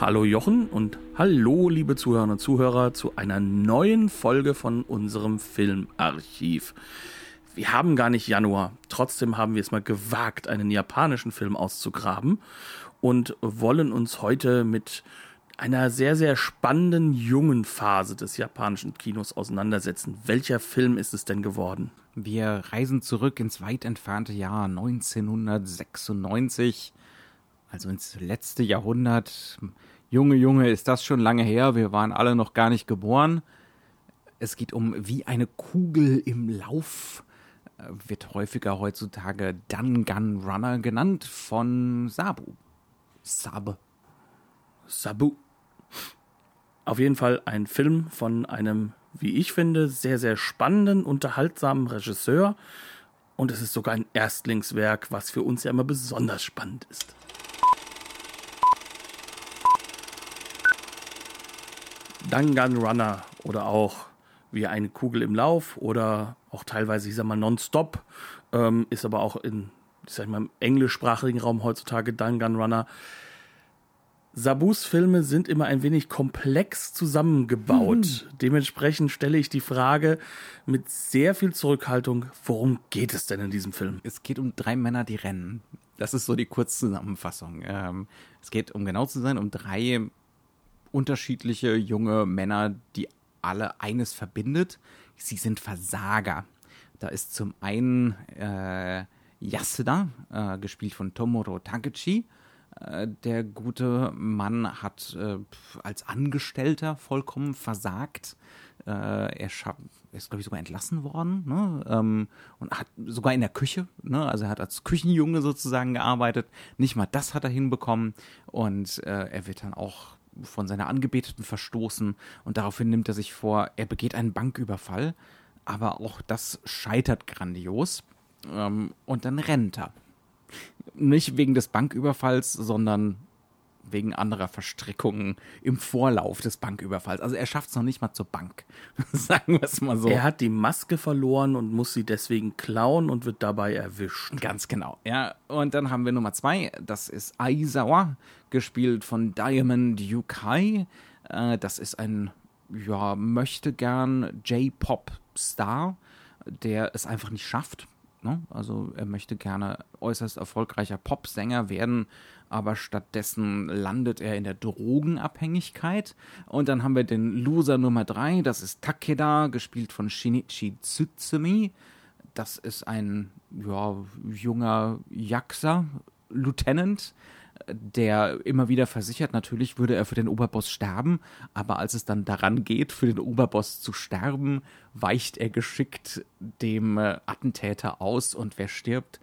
Hallo Jochen und hallo liebe Zuhörerinnen und Zuhörer zu einer neuen Folge von unserem Filmarchiv. Wir haben gar nicht Januar, trotzdem haben wir es mal gewagt, einen japanischen Film auszugraben und wollen uns heute mit einer sehr, sehr spannenden jungen Phase des japanischen Kinos auseinandersetzen. Welcher Film ist es denn geworden? Wir reisen zurück ins weit entfernte Jahr 1996 also ins letzte Jahrhundert. Junge, Junge, ist das schon lange her. Wir waren alle noch gar nicht geboren. Es geht um wie eine Kugel im Lauf. Wird häufiger heutzutage Dangan Runner genannt von Sabu. Sabe. Sabu. Auf jeden Fall ein Film von einem, wie ich finde, sehr, sehr spannenden, unterhaltsamen Regisseur. Und es ist sogar ein Erstlingswerk, was für uns ja immer besonders spannend ist. Danganronner oder auch wie eine Kugel im Lauf oder auch teilweise, ich sag mal, nonstop, ähm, ist aber auch in, ich sag mal, im englischsprachigen Raum heutzutage Danganronner. Sabus Filme sind immer ein wenig komplex zusammengebaut. Mhm. Dementsprechend stelle ich die Frage mit sehr viel Zurückhaltung, worum geht es denn in diesem Film? Es geht um drei Männer, die rennen. Das ist so die Kurzzusammenfassung. Ähm, es geht, um genau zu sein, um drei unterschiedliche junge Männer, die alle eines verbindet. Sie sind Versager. Da ist zum einen äh, Yasuda, äh, gespielt von Tomoro Takechi. Äh, der gute Mann hat äh, als Angestellter vollkommen versagt. Äh, er ist, glaube ich, sogar entlassen worden ne? ähm, und hat sogar in der Küche, ne? also er hat als Küchenjunge sozusagen gearbeitet. Nicht mal das hat er hinbekommen und äh, er wird dann auch von seiner Angebeteten verstoßen und daraufhin nimmt er sich vor, er begeht einen Banküberfall, aber auch das scheitert grandios ähm, und dann rennt er. Nicht wegen des Banküberfalls, sondern wegen anderer Verstrickungen im Vorlauf des Banküberfalls. Also er schafft es noch nicht mal zur Bank. Sagen wir es mal so. Er hat die Maske verloren und muss sie deswegen klauen und wird dabei erwischt. Ganz genau. Ja, und dann haben wir Nummer zwei. Das ist Aizawa, gespielt von Diamond Yukai. Äh, das ist ein, ja, möchte gern J-Pop-Star, der es einfach nicht schafft. Ne? Also er möchte gerne äußerst erfolgreicher Popsänger werden aber stattdessen landet er in der Drogenabhängigkeit. Und dann haben wir den Loser Nummer 3, das ist Takeda, gespielt von Shinichi Tsutsumi. Das ist ein ja, junger Yakuza, Lieutenant, der immer wieder versichert, natürlich würde er für den Oberboss sterben, aber als es dann daran geht, für den Oberboss zu sterben, weicht er geschickt dem äh, Attentäter aus und wer stirbt?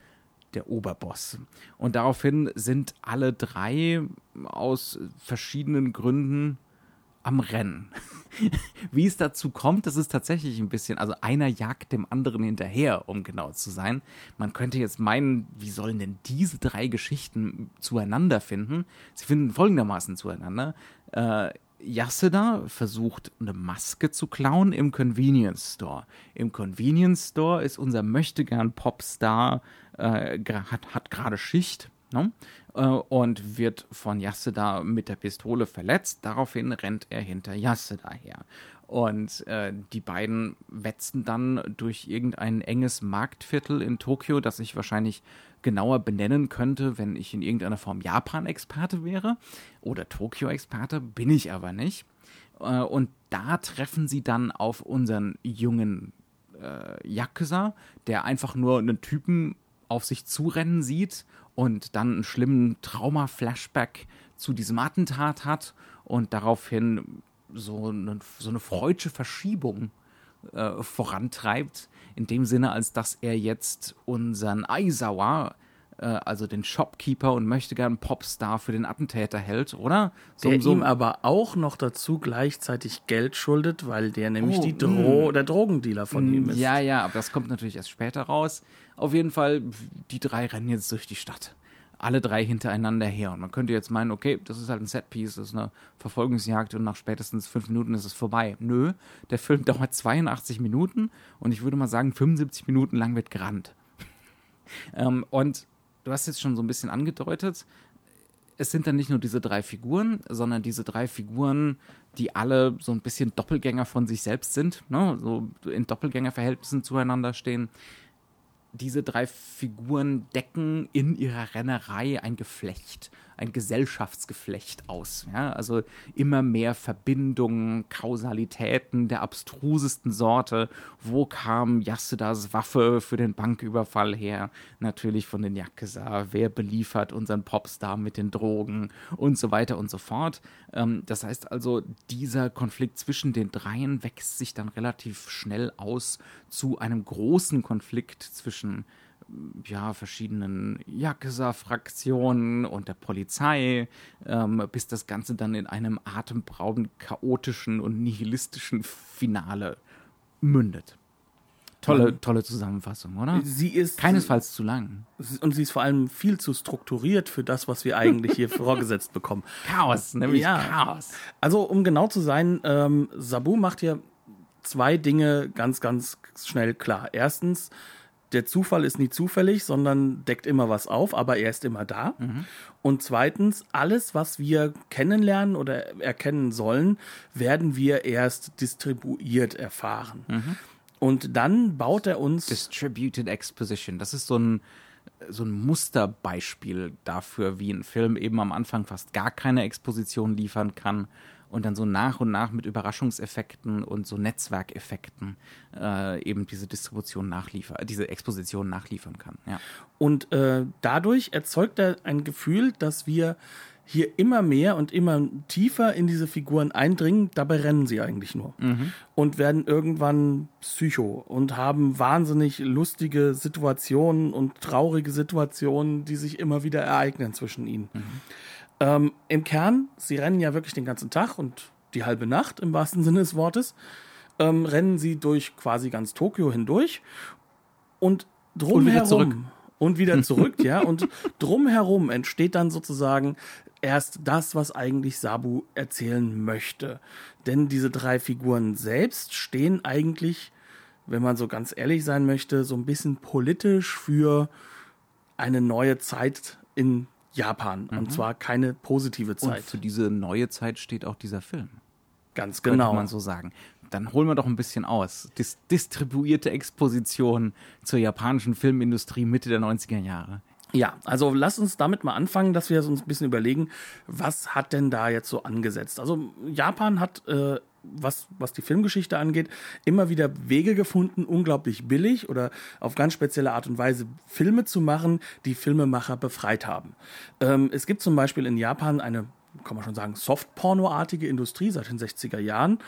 der Oberboss. Und daraufhin sind alle drei aus verschiedenen Gründen am Rennen. Wie es dazu kommt, das ist tatsächlich ein bisschen, also einer jagt dem anderen hinterher, um genau zu sein. Man könnte jetzt meinen, wie sollen denn diese drei Geschichten zueinander finden? Sie finden folgendermaßen zueinander. Äh, Yasuda versucht, eine Maske zu klauen im Convenience Store. Im Convenience Store ist unser möchtegern Popstar, äh, hat, hat gerade Schicht ne? Äh, und wird von Yasuda mit der Pistole verletzt. Daraufhin rennt er hinter Yasuda her. Und äh, die beiden wetzen dann durch irgendein enges Marktviertel in Tokio, das ich wahrscheinlich genauer benennen könnte, wenn ich in irgendeiner Form Japan-Experte wäre oder Tokio-Experte, bin ich aber nicht. Äh, und da treffen sie dann auf unseren jungen äh, Yakuza, der einfach nur einen Typen auf sich zurennen sieht und dann einen schlimmen Trauma-Flashback zu diesem Attentat hat und daraufhin so eine, so eine freudsche Verschiebung äh, vorantreibt, in dem Sinne, als dass er jetzt unseren Aizawa äh, also den Shopkeeper und möchte gern Popstar für den Attentäter hält, oder? So, der so ihm aber auch noch dazu gleichzeitig Geld schuldet, weil der nämlich oh, die Dro mm. der Drogendealer von ihm ist. Ja, ja, aber das kommt natürlich erst später raus. Auf jeden Fall, die drei rennen jetzt durch die Stadt alle drei hintereinander her. Und man könnte jetzt meinen, okay, das ist halt ein Setpiece, das ist eine Verfolgungsjagd und nach spätestens fünf Minuten ist es vorbei. Nö, der Film dauert 82 Minuten und ich würde mal sagen, 75 Minuten lang wird gerannt. ähm, und du hast jetzt schon so ein bisschen angedeutet, es sind dann nicht nur diese drei Figuren, sondern diese drei Figuren, die alle so ein bisschen Doppelgänger von sich selbst sind, ne? so in Doppelgängerverhältnissen zueinander stehen diese drei Figuren decken in ihrer Rennerei ein Geflecht ein Gesellschaftsgeflecht aus. Ja? Also immer mehr Verbindungen, Kausalitäten der abstrusesten Sorte. Wo kam Yasudas Waffe für den Banküberfall her? Natürlich von den Yakuza. Wer beliefert unseren Popstar mit den Drogen und so weiter und so fort. Ähm, das heißt also, dieser Konflikt zwischen den dreien wächst sich dann relativ schnell aus zu einem großen Konflikt zwischen ja, verschiedenen Yakuza-Fraktionen und der Polizei, ähm, bis das Ganze dann in einem atemberaubend chaotischen und nihilistischen Finale mündet. Tolle, tolle Zusammenfassung, oder? Sie ist keinesfalls zu lang. Und sie ist vor allem viel zu strukturiert für das, was wir eigentlich hier vorgesetzt bekommen. Chaos, nämlich ja. Chaos. Also, um genau zu sein, ähm, Sabu macht hier zwei Dinge ganz, ganz schnell klar. Erstens, der Zufall ist nie zufällig, sondern deckt immer was auf, aber er ist immer da. Mhm. Und zweitens, alles, was wir kennenlernen oder erkennen sollen, werden wir erst distribuiert erfahren. Mhm. Und dann baut er uns. Distributed Exposition. Das ist so ein, so ein Musterbeispiel dafür, wie ein Film eben am Anfang fast gar keine Exposition liefern kann und dann so nach und nach mit Überraschungseffekten und so Netzwerkeffekten äh, eben diese Distribution nachliefern, diese Exposition nachliefern kann. Ja. Und äh, dadurch erzeugt er ein Gefühl, dass wir hier immer mehr und immer tiefer in diese Figuren eindringen, dabei rennen sie eigentlich nur mhm. und werden irgendwann psycho und haben wahnsinnig lustige Situationen und traurige Situationen, die sich immer wieder ereignen zwischen ihnen. Mhm. Ähm, Im Kern, sie rennen ja wirklich den ganzen Tag und die halbe Nacht im wahrsten Sinne des Wortes, ähm, rennen sie durch quasi ganz Tokio hindurch und drumherum und wieder zurück, ja, und drumherum entsteht dann sozusagen erst das, was eigentlich Sabu erzählen möchte. Denn diese drei Figuren selbst stehen eigentlich, wenn man so ganz ehrlich sein möchte, so ein bisschen politisch für eine neue Zeit in Japan. Mhm. Und zwar keine positive Zeit. Und für diese neue Zeit steht auch dieser Film. Ganz genau. Kann man so sagen. Dann holen wir doch ein bisschen aus. Dis distribuierte Exposition zur japanischen Filmindustrie Mitte der 90er Jahre. Ja, also lass uns damit mal anfangen, dass wir uns ein bisschen überlegen, was hat denn da jetzt so angesetzt? Also Japan hat äh, was, was die Filmgeschichte angeht, immer wieder Wege gefunden, unglaublich billig oder auf ganz spezielle Art und Weise Filme zu machen, die Filmemacher befreit haben. Ähm, es gibt zum Beispiel in Japan eine kann man schon sagen, Softporno-artige Industrie seit den 60er Jahren,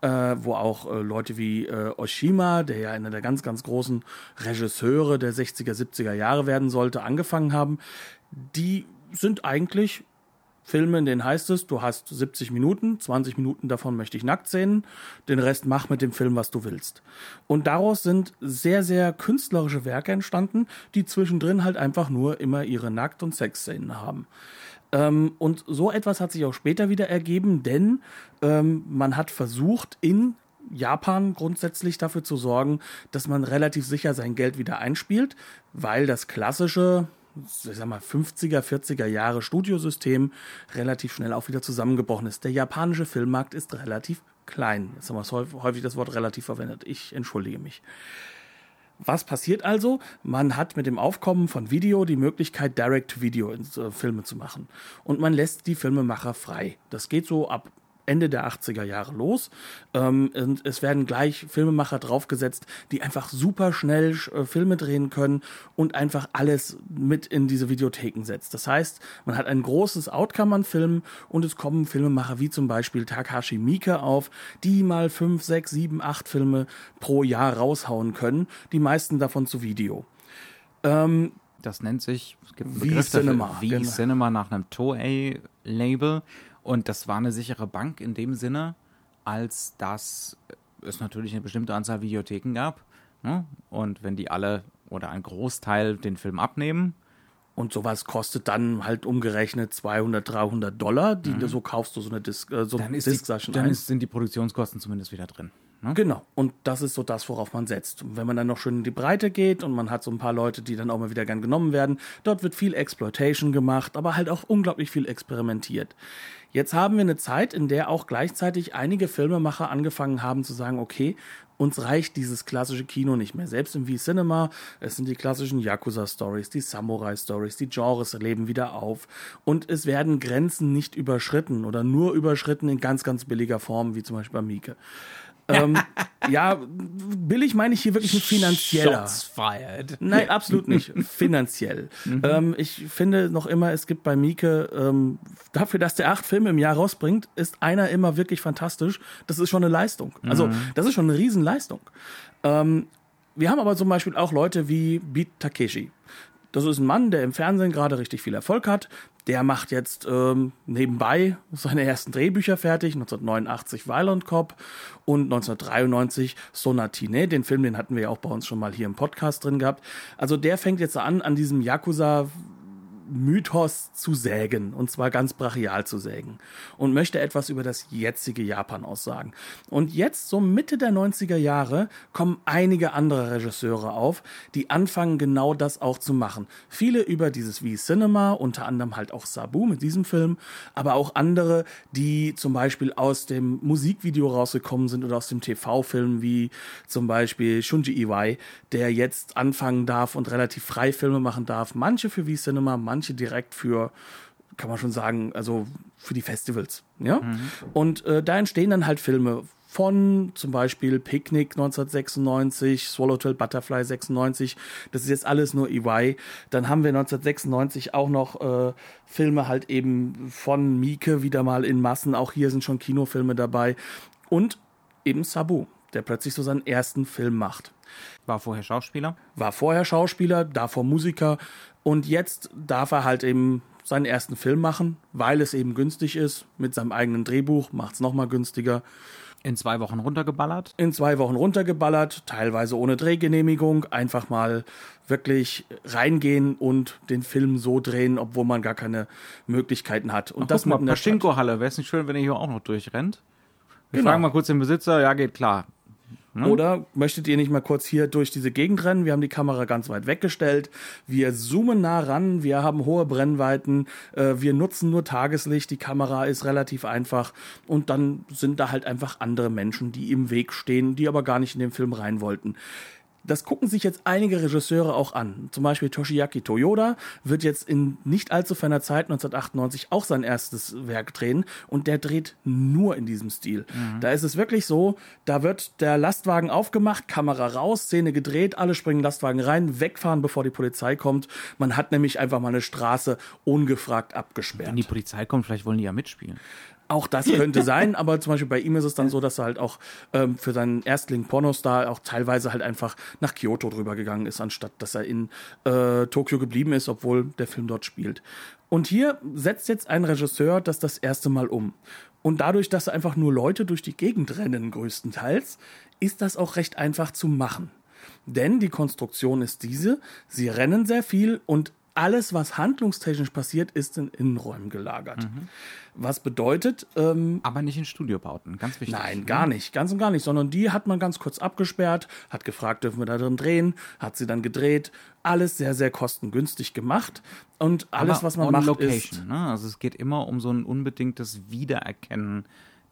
äh, wo auch äh, Leute wie äh, Oshima, der ja einer der ganz, ganz großen Regisseure der 60er, 70er Jahre werden sollte, angefangen haben. Die sind eigentlich Filme, in denen heißt es, du hast 70 Minuten, 20 Minuten davon möchte ich nackt sehen, den Rest mach mit dem Film, was du willst. Und daraus sind sehr, sehr künstlerische Werke entstanden, die zwischendrin halt einfach nur immer ihre Nackt- und Sexszenen haben. Ähm, und so etwas hat sich auch später wieder ergeben, denn ähm, man hat versucht, in Japan grundsätzlich dafür zu sorgen, dass man relativ sicher sein Geld wieder einspielt, weil das klassische ich sag mal, 50er, 40er Jahre Studiosystem relativ schnell auch wieder zusammengebrochen ist. Der japanische Filmmarkt ist relativ klein. Jetzt haben wir häufig das Wort relativ verwendet. Ich entschuldige mich. Was passiert also? Man hat mit dem Aufkommen von Video die Möglichkeit, Direct-Video-Filme zu machen. Und man lässt die Filmemacher frei. Das geht so ab Ende der 80er Jahre los. Ähm, und es werden gleich Filmemacher draufgesetzt, die einfach super schnell äh, Filme drehen können und einfach alles mit in diese Videotheken setzt. Das heißt, man hat ein großes Outcome an Filmen und es kommen Filmemacher wie zum Beispiel Takashi Miike auf, die mal fünf, sechs, sieben, acht Filme pro Jahr raushauen können. Die meisten davon zu Video. Ähm, das nennt sich es gibt Begriff dafür, Cinema, wie genau. Cinema nach einem Toei-Label. Und das war eine sichere Bank in dem Sinne, als dass es natürlich eine bestimmte Anzahl Videotheken gab. Ne? Und wenn die alle oder ein Großteil den Film abnehmen, Und sowas kostet dann halt umgerechnet 200, 300 Dollar, die du so kaufst, du so eine Disc, äh, so dann, ist Disc die, dann ein. sind die Produktionskosten zumindest wieder drin. Ne? Genau. Und das ist so das, worauf man setzt. Und wenn man dann noch schön in die Breite geht und man hat so ein paar Leute, die dann auch mal wieder gern genommen werden, dort wird viel Exploitation gemacht, aber halt auch unglaublich viel experimentiert. Jetzt haben wir eine Zeit, in der auch gleichzeitig einige Filmemacher angefangen haben zu sagen, okay, uns reicht dieses klassische Kino nicht mehr. Selbst im V-Cinema, es sind die klassischen Yakuza-Stories, die Samurai-Stories, die Genres leben wieder auf. Und es werden Grenzen nicht überschritten oder nur überschritten in ganz, ganz billiger Form, wie zum Beispiel bei Mieke. Ähm, ja, billig meine ich hier wirklich mit finanzieller. Nein, absolut nicht. Finanziell. Ähm, ich finde noch immer, es gibt bei Mieke, ähm, dafür, dass der acht Filme im Jahr rausbringt, ist einer immer wirklich fantastisch. Das ist schon eine Leistung. Also, das ist schon eine Riesenleistung. Ähm, wir haben aber zum Beispiel auch Leute wie Beat Takeshi. Das ist ein Mann, der im Fernsehen gerade richtig viel Erfolg hat. Der macht jetzt ähm, nebenbei seine ersten Drehbücher fertig. 1989 Violent Cop und 1993 Sonatine. Den Film, den hatten wir ja auch bei uns schon mal hier im Podcast drin gehabt. Also der fängt jetzt an, an diesem Yakuza Mythos zu sägen, und zwar ganz brachial zu sägen, und möchte etwas über das jetzige Japan aussagen. Und jetzt, so Mitte der 90er Jahre, kommen einige andere Regisseure auf, die anfangen, genau das auch zu machen. Viele über dieses wie Cinema, unter anderem halt auch Sabu mit diesem Film, aber auch andere, die zum Beispiel aus dem Musikvideo rausgekommen sind oder aus dem TV-Film, wie zum Beispiel Shunji Iwai, der jetzt anfangen darf und relativ frei Filme machen darf. Manche für V-Cinema, manche direkt für, kann man schon sagen, also für die Festivals. Ja? Und äh, da entstehen dann halt Filme von zum Beispiel Picnic 1996, Swallowtail Butterfly 96. Das ist jetzt alles nur EY. Dann haben wir 1996 auch noch äh, Filme halt eben von Mieke wieder mal in Massen. Auch hier sind schon Kinofilme dabei. Und eben Sabu, der plötzlich so seinen ersten Film macht War vorher Schauspieler. war vorher Schauspieler, davor Musiker und jetzt darf er halt eben seinen ersten Film machen, weil es eben günstig ist. Mit seinem eigenen Drehbuch macht es nochmal günstiger. In zwei Wochen runtergeballert. In zwei Wochen runtergeballert, teilweise ohne Drehgenehmigung, einfach mal wirklich reingehen und den Film so drehen, obwohl man gar keine Möglichkeiten hat. Und das Guck mal. Pachinko-Halle. Wäre es nicht schön, wenn ihr hier auch noch durchrennt? Wir Genau. fragen mal kurz den Besitzer. Ja, geht klar. Oder möchtet ihr nicht mal kurz hier durch diese Gegend rennen? Wir haben die Kamera ganz weit weggestellt. Wir zoomen nah ran. Wir haben hohe Brennweiten. Äh, wir nutzen nur Tageslicht. Die Kamera ist relativ einfach. Und dann sind da halt einfach andere Menschen, die im Weg stehen, die aber gar nicht in den Film rein wollten. Das gucken sich jetzt einige Regisseure auch an. Zum Beispiel Toshiaki Toyoda wird jetzt in nicht allzu ferner Zeit, 1998, auch sein erstes Werk drehen. Und der dreht nur in diesem Stil. Da ist es wirklich so, da wird der Lastwagen aufgemacht, Kamera raus, Szene gedreht, alle springen Lastwagen rein, wegfahren, bevor die Polizei kommt. Man hat nämlich einfach mal eine Straße ungefragt abgesperrt. Wenn die Polizei kommt, vielleicht wollen die ja mitspielen. Auch das könnte sein, aber zum Beispiel bei ihm ist es dann so, dass er halt auch ähm, für seinen Erstling Pornostar auch teilweise halt einfach nach Kyoto drüber gegangen ist, anstatt dass er in äh, Tokio geblieben ist, obwohl der Film dort spielt. Und hier setzt jetzt ein Regisseur das das erste Mal um. Und dadurch, dass einfach nur Leute durch die Gegend rennen, größtenteils, ist das auch recht einfach zu machen. Denn die Konstruktion ist diese, sie rennen sehr viel und alles, was handlungstechnisch passiert, ist in Innenräumen gelagert. Was bedeutet, ähm, Aber nicht in Studiobauten. Ganz wichtig. Nein, gar nicht, ganz und gar nicht, sondern die hat man ganz kurz abgesperrt, hat gefragt, dürfen wir da drin drehen, hat sie dann gedreht, alles sehr, sehr kostengünstig gemacht und alles, Aber was man macht, Location, ist, ne? Also es geht immer um so ein unbedingtes Wiedererkennen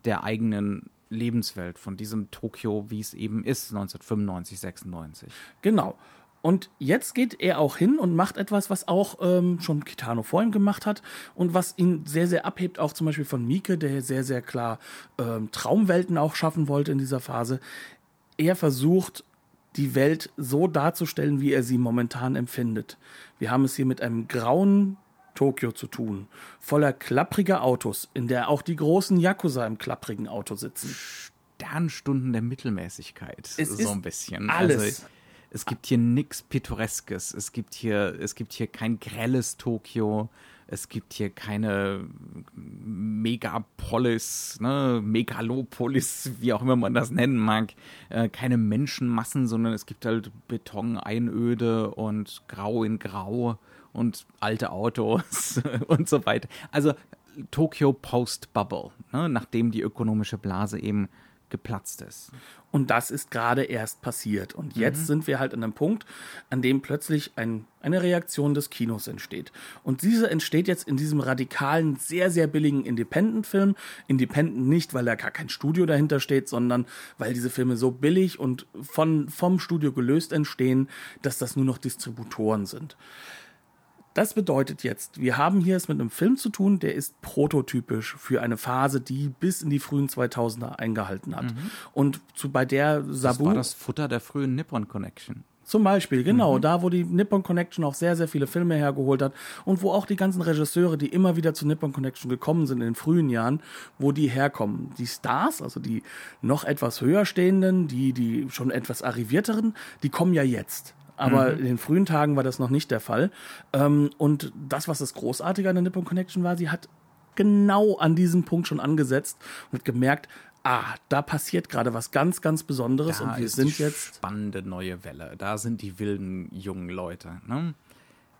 der eigenen Lebenswelt, von diesem Tokio, wie es eben ist, 1995, 96. genau. Und jetzt geht er auch hin und macht etwas, was auch ähm, schon Kitano vor ihm gemacht hat und was ihn sehr, sehr abhebt, auch zum Beispiel von Mieke, der sehr, sehr klar ähm, Traumwelten auch schaffen wollte in dieser Phase. Er versucht, die Welt so darzustellen, wie er sie momentan empfindet. Wir haben es hier mit einem grauen Tokio zu tun, voller klappriger Autos, in der auch die großen Yakuza im klapprigen Auto sitzen. Sternstunden der Mittelmäßigkeit. Es so ein bisschen. alles. Also, Es gibt hier nichts Pittoreskes. Es gibt hier, es gibt hier kein grelles Tokio. Es gibt hier keine Megapolis, ne, Megalopolis, wie auch immer man das nennen mag. Äh, keine Menschenmassen, sondern es gibt halt Beton, Einöde und Grau in Grau und alte Autos und so weiter. Also Tokyo Post-Bubble, ne, nachdem die ökonomische Blase eben geplatzt ist. Und das ist gerade erst passiert. Und jetzt mhm. sind wir halt an einem Punkt, an dem plötzlich ein, eine Reaktion des Kinos entsteht. Und diese entsteht jetzt in diesem radikalen, sehr, sehr billigen Independent-Film. Independent nicht, weil da gar kein Studio dahinter steht, sondern weil diese Filme so billig und von, vom Studio gelöst entstehen, dass das nur noch Distributoren sind. Das bedeutet jetzt, wir haben hier es mit einem Film zu tun, der ist prototypisch für eine Phase, die bis in die frühen 2000er eingehalten hat. Mhm. Und zu, bei der Sabu. Das war das Futter der frühen Nippon Connection. Zum Beispiel, genau, mhm. da wo die Nippon Connection auch sehr, sehr viele Filme hergeholt hat und wo auch die ganzen Regisseure, die immer wieder zu Nippon Connection gekommen sind in den frühen Jahren, wo die herkommen. Die Stars, also die noch etwas höher stehenden, die, die schon etwas arrivierteren, die kommen ja jetzt. Aber mhm. in den frühen Tagen war das noch nicht der Fall. Ähm, und das, was das Großartige an der Nippon Connection war, sie hat genau an diesem Punkt schon angesetzt und hat gemerkt, ah, da passiert gerade was ganz, ganz Besonderes da und wir sind jetzt. Spannende neue Welle. Da sind die wilden jungen Leute. Ne?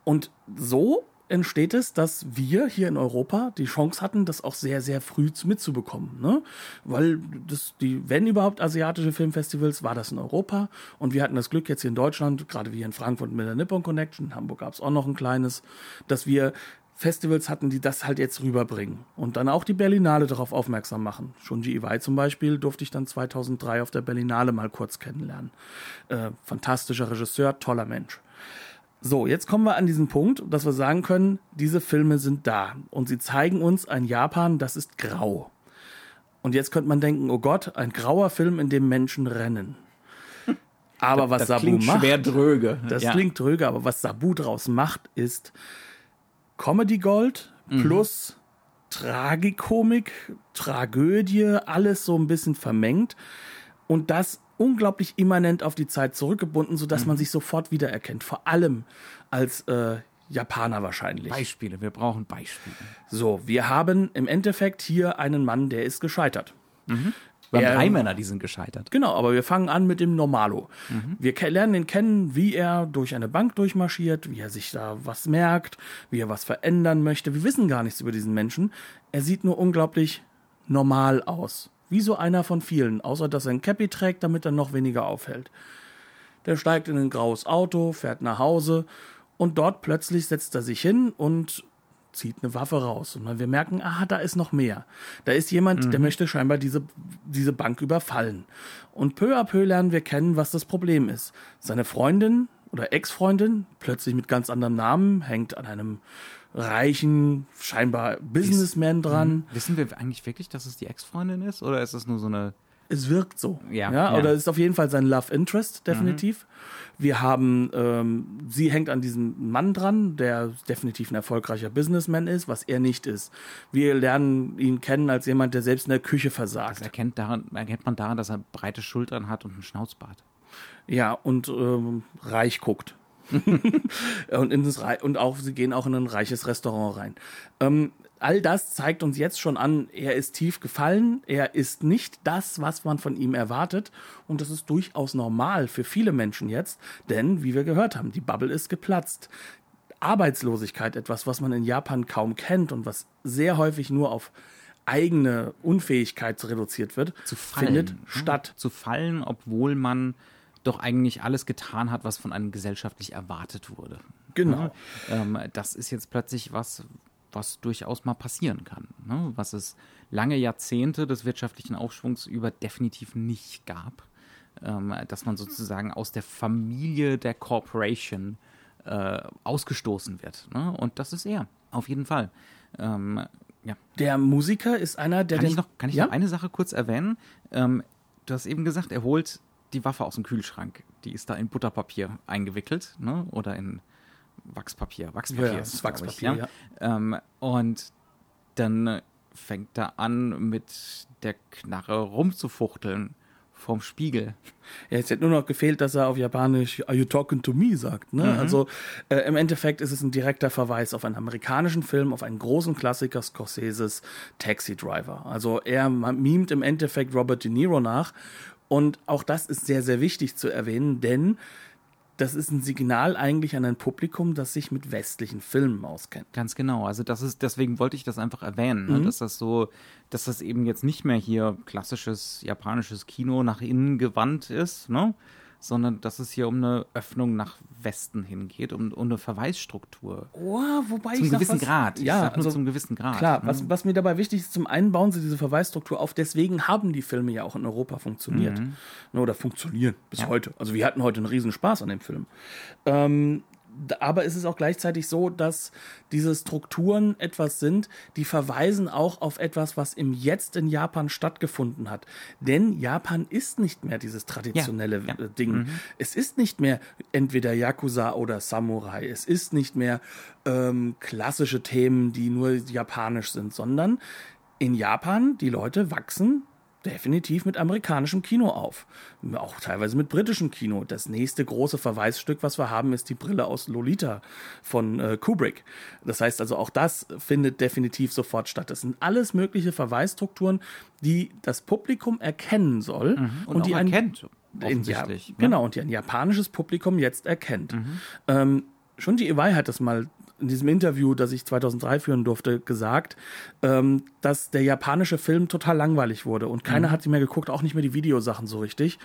Und so entsteht es, dass wir hier in Europa die Chance hatten, das auch sehr, sehr früh mitzubekommen. Ne? Weil das, die, wenn überhaupt asiatische Filmfestivals, war das in Europa. Und wir hatten das Glück jetzt hier in Deutschland, gerade wie hier in Frankfurt mit der Nippon Connection, in Hamburg gab es auch noch ein kleines, dass wir Festivals hatten, die das halt jetzt rüberbringen und dann auch die Berlinale darauf aufmerksam machen. Shunji Iwai zum Beispiel durfte ich dann 2003 auf der Berlinale mal kurz kennenlernen. Äh, fantastischer Regisseur, toller Mensch. So, jetzt kommen wir an diesen Punkt, dass wir sagen können, diese Filme sind da und sie zeigen uns ein Japan, das ist grau. Und jetzt könnte man denken, oh Gott, ein grauer Film, in dem Menschen rennen. Aber was das Sabu klingt macht, schwer dröge. das ja. klingt dröge, aber was Sabu draus macht, ist Comedy Gold mhm. plus mhm. Tragikomik, Tragödie, alles so ein bisschen vermengt. Und das unglaublich immanent auf die Zeit zurückgebunden, sodass mhm. man sich sofort wiedererkennt. Vor allem als äh, Japaner wahrscheinlich. Beispiele, wir brauchen Beispiele. So, wir haben im Endeffekt hier einen Mann, der ist gescheitert. Mhm. Wir haben drei Männer, die sind gescheitert. Genau, aber wir fangen an mit dem Normalo. Mhm. Wir lernen ihn kennen, wie er durch eine Bank durchmarschiert, wie er sich da was merkt, wie er was verändern möchte. Wir wissen gar nichts über diesen Menschen. Er sieht nur unglaublich normal aus. Wie so einer von vielen, außer dass er ein Cappy trägt, damit er noch weniger aufhält. Der steigt in ein graues Auto, fährt nach Hause und dort plötzlich setzt er sich hin und zieht eine Waffe raus. Und wir merken, aha, da ist noch mehr. Da ist jemand, mhm. der möchte scheinbar diese, diese Bank überfallen. Und peu à peu lernen wir kennen, was das Problem ist. Seine Freundin oder Ex-Freundin, plötzlich mit ganz anderem Namen, hängt an einem reichen, scheinbar Businessman dran. Mhm. Wissen wir eigentlich wirklich, dass es die Ex-Freundin ist? Oder ist es nur so eine. Es wirkt so. Ja. ja, ja. Oder ist auf jeden Fall sein Love Interest, definitiv. Mhm. Wir haben, ähm, sie hängt an diesem Mann dran, der definitiv ein erfolgreicher Businessman ist, was er nicht ist. Wir lernen ihn kennen als jemand, der selbst in der Küche versagt. Das erkennt, daran, erkennt man daran, dass er breite Schultern hat und einen Schnauzbart. Ja, und ähm, reich guckt. und, ins und auch, sie gehen auch in ein reiches Restaurant rein. Ähm, all das zeigt uns jetzt schon an, er ist tief gefallen, er ist nicht das, was man von ihm erwartet. Und das ist durchaus normal für viele Menschen jetzt, denn wie wir gehört haben, die Bubble ist geplatzt. Arbeitslosigkeit, etwas, was man in Japan kaum kennt und was sehr häufig nur auf eigene Unfähigkeit reduziert wird, zu fallen, findet statt. Zu fallen, obwohl man doch eigentlich alles getan hat, was von einem gesellschaftlich erwartet wurde. Genau. Ja, ähm, das ist jetzt plötzlich was, was durchaus mal passieren kann. Ne? Was es lange Jahrzehnte des wirtschaftlichen Aufschwungs über definitiv nicht gab. Ähm, dass man sozusagen aus der Familie der Corporation äh, ausgestoßen wird. Ne? Und das ist er, auf jeden Fall. Ähm, ja. Der Musiker ist einer, der. Kann ich noch, kann ich ja? noch eine Sache kurz erwähnen? Ähm, du hast eben gesagt, er holt die Waffe aus dem Kühlschrank. Die ist da in Butterpapier eingewickelt, ne? Oder in Wachspapier. Wachspapier ja, ist Wachspapier, ich, ja. ja. Ähm, und dann fängt er an, mit der Knarre rumzufuchteln vorm Spiegel. Ja, es hätte nur noch gefehlt, dass er auf Japanisch Are you talking to me sagt. Ne? Mhm. Also äh, im Endeffekt ist es ein direkter Verweis auf einen amerikanischen Film, auf einen großen Klassiker Scorseses Taxi Driver. Also er mimt im Endeffekt Robert De Niro nach. Und auch das ist sehr, sehr wichtig zu erwähnen, denn das ist ein Signal eigentlich an ein Publikum, das sich mit westlichen Filmen auskennt. Ganz genau. Also das ist, deswegen wollte ich das einfach erwähnen, ne? mhm. dass das so, dass das eben jetzt nicht mehr hier klassisches japanisches Kino nach innen gewandt ist, ne? Sondern dass es hier um eine Öffnung nach Westen hingeht, um, um eine Verweisstruktur. Oh, wobei zum ich gewissen was, Grad. Ich ja, also, zum gewissen Grad. Klar, ne? was, was mir dabei wichtig ist, zum einen bauen sie diese Verweisstruktur auf, deswegen haben die Filme ja auch in Europa funktioniert. Mhm. Ne, oder funktionieren bis ja. heute. Also wir hatten heute einen riesen Spaß an dem Film. Ähm, aber es ist auch gleichzeitig so, dass diese Strukturen etwas sind, die verweisen auch auf etwas, was im Jetzt in Japan stattgefunden hat. Denn Japan ist nicht mehr dieses traditionelle ja, ja. Ding. Mhm. Es ist nicht mehr entweder Yakuza oder Samurai. Es ist nicht mehr ähm, klassische Themen, die nur japanisch sind, sondern in Japan, die Leute wachsen definitiv mit amerikanischem Kino auf. Auch teilweise mit britischem Kino. Das nächste große Verweisstück, was wir haben, ist die Brille aus Lolita von äh, Kubrick. Das heißt also, auch das findet definitiv sofort statt. Das sind alles mögliche Verweisstrukturen, die das Publikum erkennen soll. Mhm. Und, und die erkennt. In, ja, ne? Genau, und die ein japanisches Publikum jetzt erkennt. Mhm. Ähm, schon die Ewei hat das mal in diesem Interview, das ich 2003 führen durfte, gesagt, ähm, dass der japanische Film total langweilig wurde und keiner mhm. hat sie mehr geguckt, auch nicht mehr die Videosachen so richtig.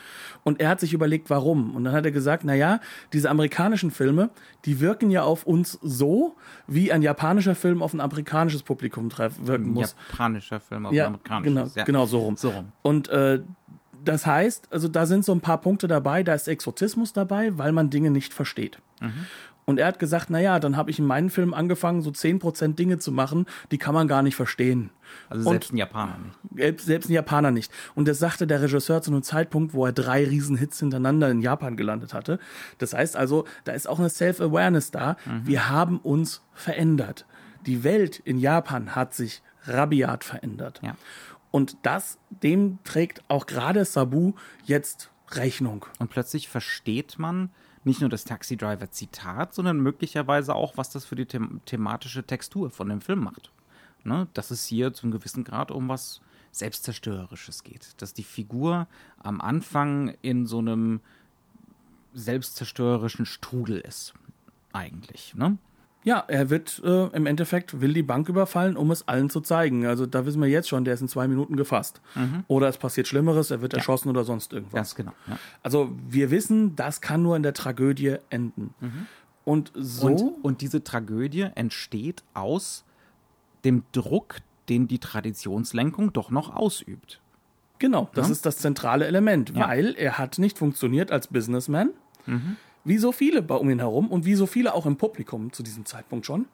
Und er hat sich überlegt, warum. Und dann hat er gesagt, na ja, diese amerikanischen Filme, die wirken ja auf uns so, wie ein japanischer Film auf ein amerikanisches Publikum wirken muss. Ein japanischer Film auf ja, ein amerikanisches. Genau, ja. genau so rum. So rum. Und äh, das heißt, also da sind so ein paar Punkte dabei, da ist Exotismus dabei, weil man Dinge nicht versteht. Mhm. Und er hat gesagt, naja, dann habe ich in meinen Filmen angefangen, so 10% Dinge zu machen, die kann man gar nicht verstehen. Also selbst und, ein Japaner nicht. Selbst ein Japaner nicht. Und das sagte der Regisseur zu einem Zeitpunkt, wo er drei Riesenhits hintereinander in Japan gelandet hatte. Das heißt also, da ist auch eine Self-Awareness da. Mhm. Wir haben uns verändert. Die Welt in Japan hat sich rabiat verändert. Ja. Und das, dem trägt auch gerade Sabu jetzt Rechnung. Und plötzlich versteht man, nicht nur das Taxi Driver Zitat, sondern möglicherweise auch, was das für die them thematische Textur von dem Film macht. Ne? Dass es hier zu einem gewissen Grad um was Selbstzerstörerisches geht. Dass die Figur am Anfang in so einem selbstzerstörerischen Strudel ist. Eigentlich. Ne? Ja, er wird äh, im Endeffekt, will die Bank überfallen, um es allen zu zeigen. Also da wissen wir jetzt schon, der ist in zwei Minuten gefasst. Mhm. Oder es passiert Schlimmeres, er wird ja. erschossen oder sonst irgendwas. Ganz genau. Ja. Also wir wissen, das kann nur in der Tragödie enden. Mhm. Und so. Und, und diese Tragödie entsteht aus dem Druck, den die Traditionslenkung doch noch ausübt. Genau, das ja? ist das zentrale Element, weil er hat nicht funktioniert als Businessman. Mhm wie so viele bei um ihn herum und wie so viele auch im Publikum zu diesem Zeitpunkt schon.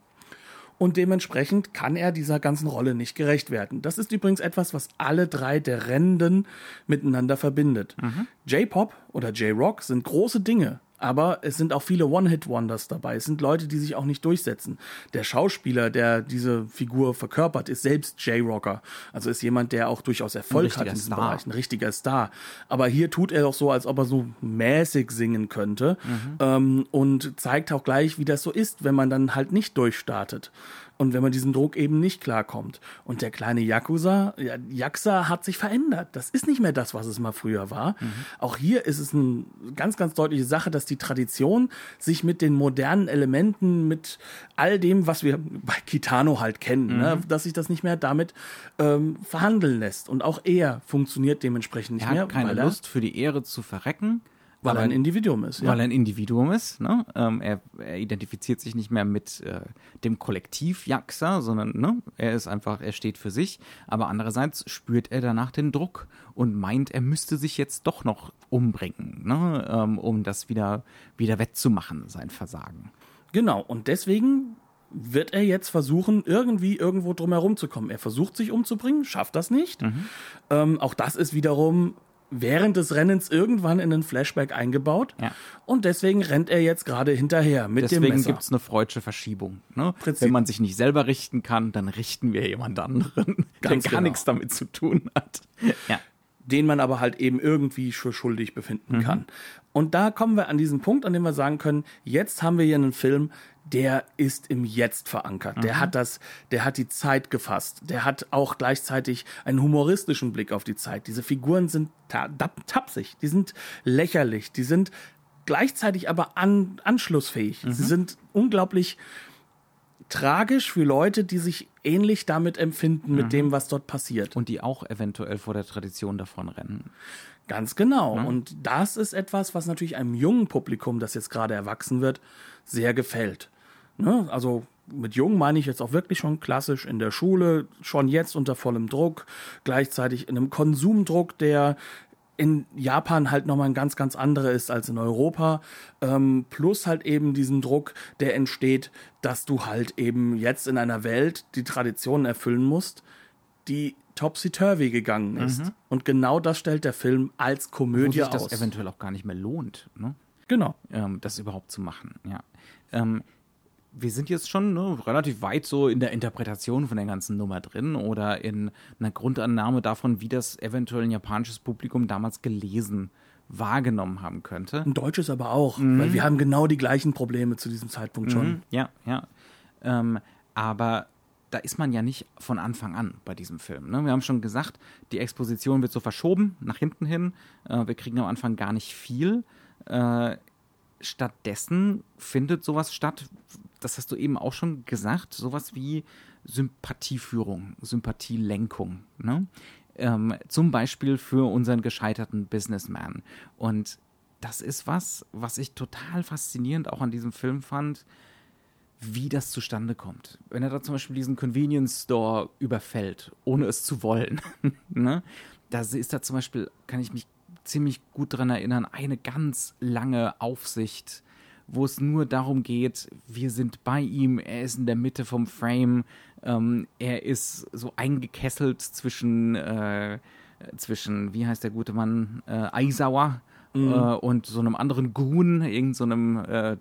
Und dementsprechend kann er dieser ganzen Rolle nicht gerecht werden. Das ist übrigens etwas, was alle drei der Rennenden miteinander verbindet. Mhm. J-Pop oder J-Rock sind große Dinge. Aber es sind auch viele One-Hit-Wonders dabei. Es sind Leute, die sich auch nicht durchsetzen. Der Schauspieler, der diese Figur verkörpert, ist selbst J-Rocker. Also ist jemand, der auch durchaus Erfolg hat in diesem Star. Bereich. Ein richtiger Star. Aber hier tut er doch so, als ob er so mäßig singen könnte. Mhm. Ähm, und zeigt auch gleich, wie das so ist, wenn man dann halt nicht durchstartet und wenn man diesen Druck eben nicht klarkommt. Und der kleine Yakuza, Yakuza hat sich verändert. Das ist nicht mehr das, was es mal früher war. Mhm. Auch hier ist es eine ganz, ganz deutliche Sache, dass die Tradition sich mit den modernen Elementen, mit all dem, was wir bei Kitano halt kennen, ne, mhm. ne, dass sich das nicht mehr damit ähm, verhandeln lässt. Und auch er funktioniert dementsprechend nicht er mehr. Hat keine Lust für die Ehre zu verrecken weil, er ein Individuum ist. Ja. Weil er ein Individuum ist. Ne? Ähm, er, er, identifiziert sich nicht mehr mit äh, dem Kollektiv Jaxa, sondern ne? er ist einfach, er steht für sich. Aber andererseits spürt er danach den Druck und meint, er müsste sich jetzt doch noch umbringen, ne? ähm, um das wieder, wieder wettzumachen, sein Versagen. Genau, und deswegen wird er jetzt versuchen, irgendwie irgendwo drumherum zu kommen. Er versucht sich umzubringen, schafft das nicht. Mhm. Ähm, auch das ist wiederum während des Rennens irgendwann in einen Flashback eingebaut. Ja. Und deswegen rennt er jetzt gerade hinterher mit deswegen dem Messer. Deswegen gibt es eine freudsche Verschiebung. Ne? Wenn man sich nicht selber richten kann, dann richten wir jemand anderen, der gar genau. nichts damit zu tun hat. Ja. Den man aber halt eben irgendwie für schuldig befinden kann. Und da kommen wir an diesen Punkt, an dem wir sagen können, jetzt haben wir hier einen Film, der ist im Jetzt verankert. Der hat das, der hat die Zeit gefasst. Der hat auch gleichzeitig einen humoristischen Blick auf die Zeit. Diese Figuren sind ta tapsig, die sind lächerlich, die sind gleichzeitig aber an, anschlussfähig. Sie sind unglaublich tragisch für Leute, die sich ähnlich damit empfinden mit dem, was dort passiert. Und die auch eventuell vor der Tradition davonrennen. Ganz genau. Und das ist etwas, was natürlich einem jungen Publikum, das jetzt gerade erwachsen wird, sehr gefällt. Ne? Also mit jung meine ich jetzt auch wirklich schon klassisch in der Schule, schon jetzt unter vollem Druck, gleichzeitig in einem Konsumdruck, der in Japan halt nochmal ein ganz, ganz anderer ist als in Europa. Ähm, plus halt eben diesen Druck, der entsteht, dass du halt eben jetzt in einer Welt die Traditionen erfüllen musst, die topsy-turvy gegangen ist. Und genau das stellt der Film als Wo Komödie sich das aus. eventuell auch gar nicht mehr lohnt, ne? Genau. ähm, das überhaupt zu machen. Ja. Ähm, wir sind jetzt schon ne, relativ weit so in der Interpretation von der ganzen Nummer drin oder in einer Grundannahme davon, wie das eventuell ein japanisches Publikum damals gelesen, wahrgenommen haben könnte. Ein deutsches aber auch, weil wir haben genau die gleichen Probleme zu diesem Zeitpunkt schon. Mhm, Ja, ja. Ähm, aber da ist man ja nicht von Anfang an bei diesem Film. Ne? Wir haben schon gesagt, die Exposition wird so verschoben nach hinten hin. Äh, wir kriegen am Anfang gar nicht viel. Äh, stattdessen findet sowas statt, das hast du eben auch schon gesagt, sowas wie Sympathieführung, Sympathielenkung. Ne? Ähm, zum Beispiel für unseren gescheiterten Businessman. Und das ist was, was ich total faszinierend auch an diesem Film fand, wie das zustande kommt. Wenn er da zum Beispiel diesen Convenience Store überfällt, ohne es zu wollen, ne? da ist da zum Beispiel, kann ich mich ziemlich gut dran erinnern, eine ganz lange Aufsicht, wo es nur darum geht, wir sind bei ihm, er ist in der Mitte vom Frame, ähm, er ist so eingekesselt zwischen, äh, zwischen, wie heißt der gute Mann, äh, Aizawa äh, und so einem anderen Goon, irgend so einem, äh,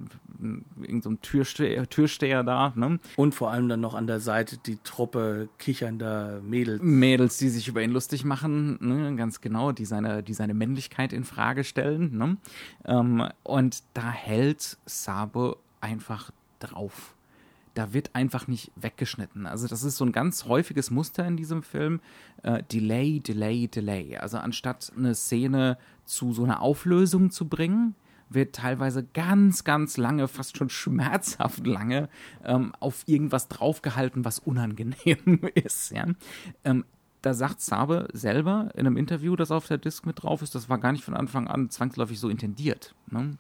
irgend so einem Türsteher, Türsteher da, ne? Und vor allem dann noch an der Seite die Truppe kichernder Mädels. Mädels, die sich über ihn lustig machen, ne, ganz genau, die seine, die seine Männlichkeit in Frage stellen. Ne? Ähm, und da hält Sabe einfach drauf. Da wird einfach nicht weggeschnitten. Also das ist so ein ganz häufiges Muster in diesem Film. Äh, Delay, Delay, Delay. Also anstatt eine Szene zu so einer Auflösung zu bringen, wird teilweise ganz, ganz lange, fast schon schmerzhaft lange, ähm, auf irgendwas draufgehalten, was unangenehm ist. Ja? Ähm, da sagt Sabe selber in einem Interview, das auf der Disc mit drauf ist, das war gar nicht von Anfang an zwangsläufig so intendiert. Ne?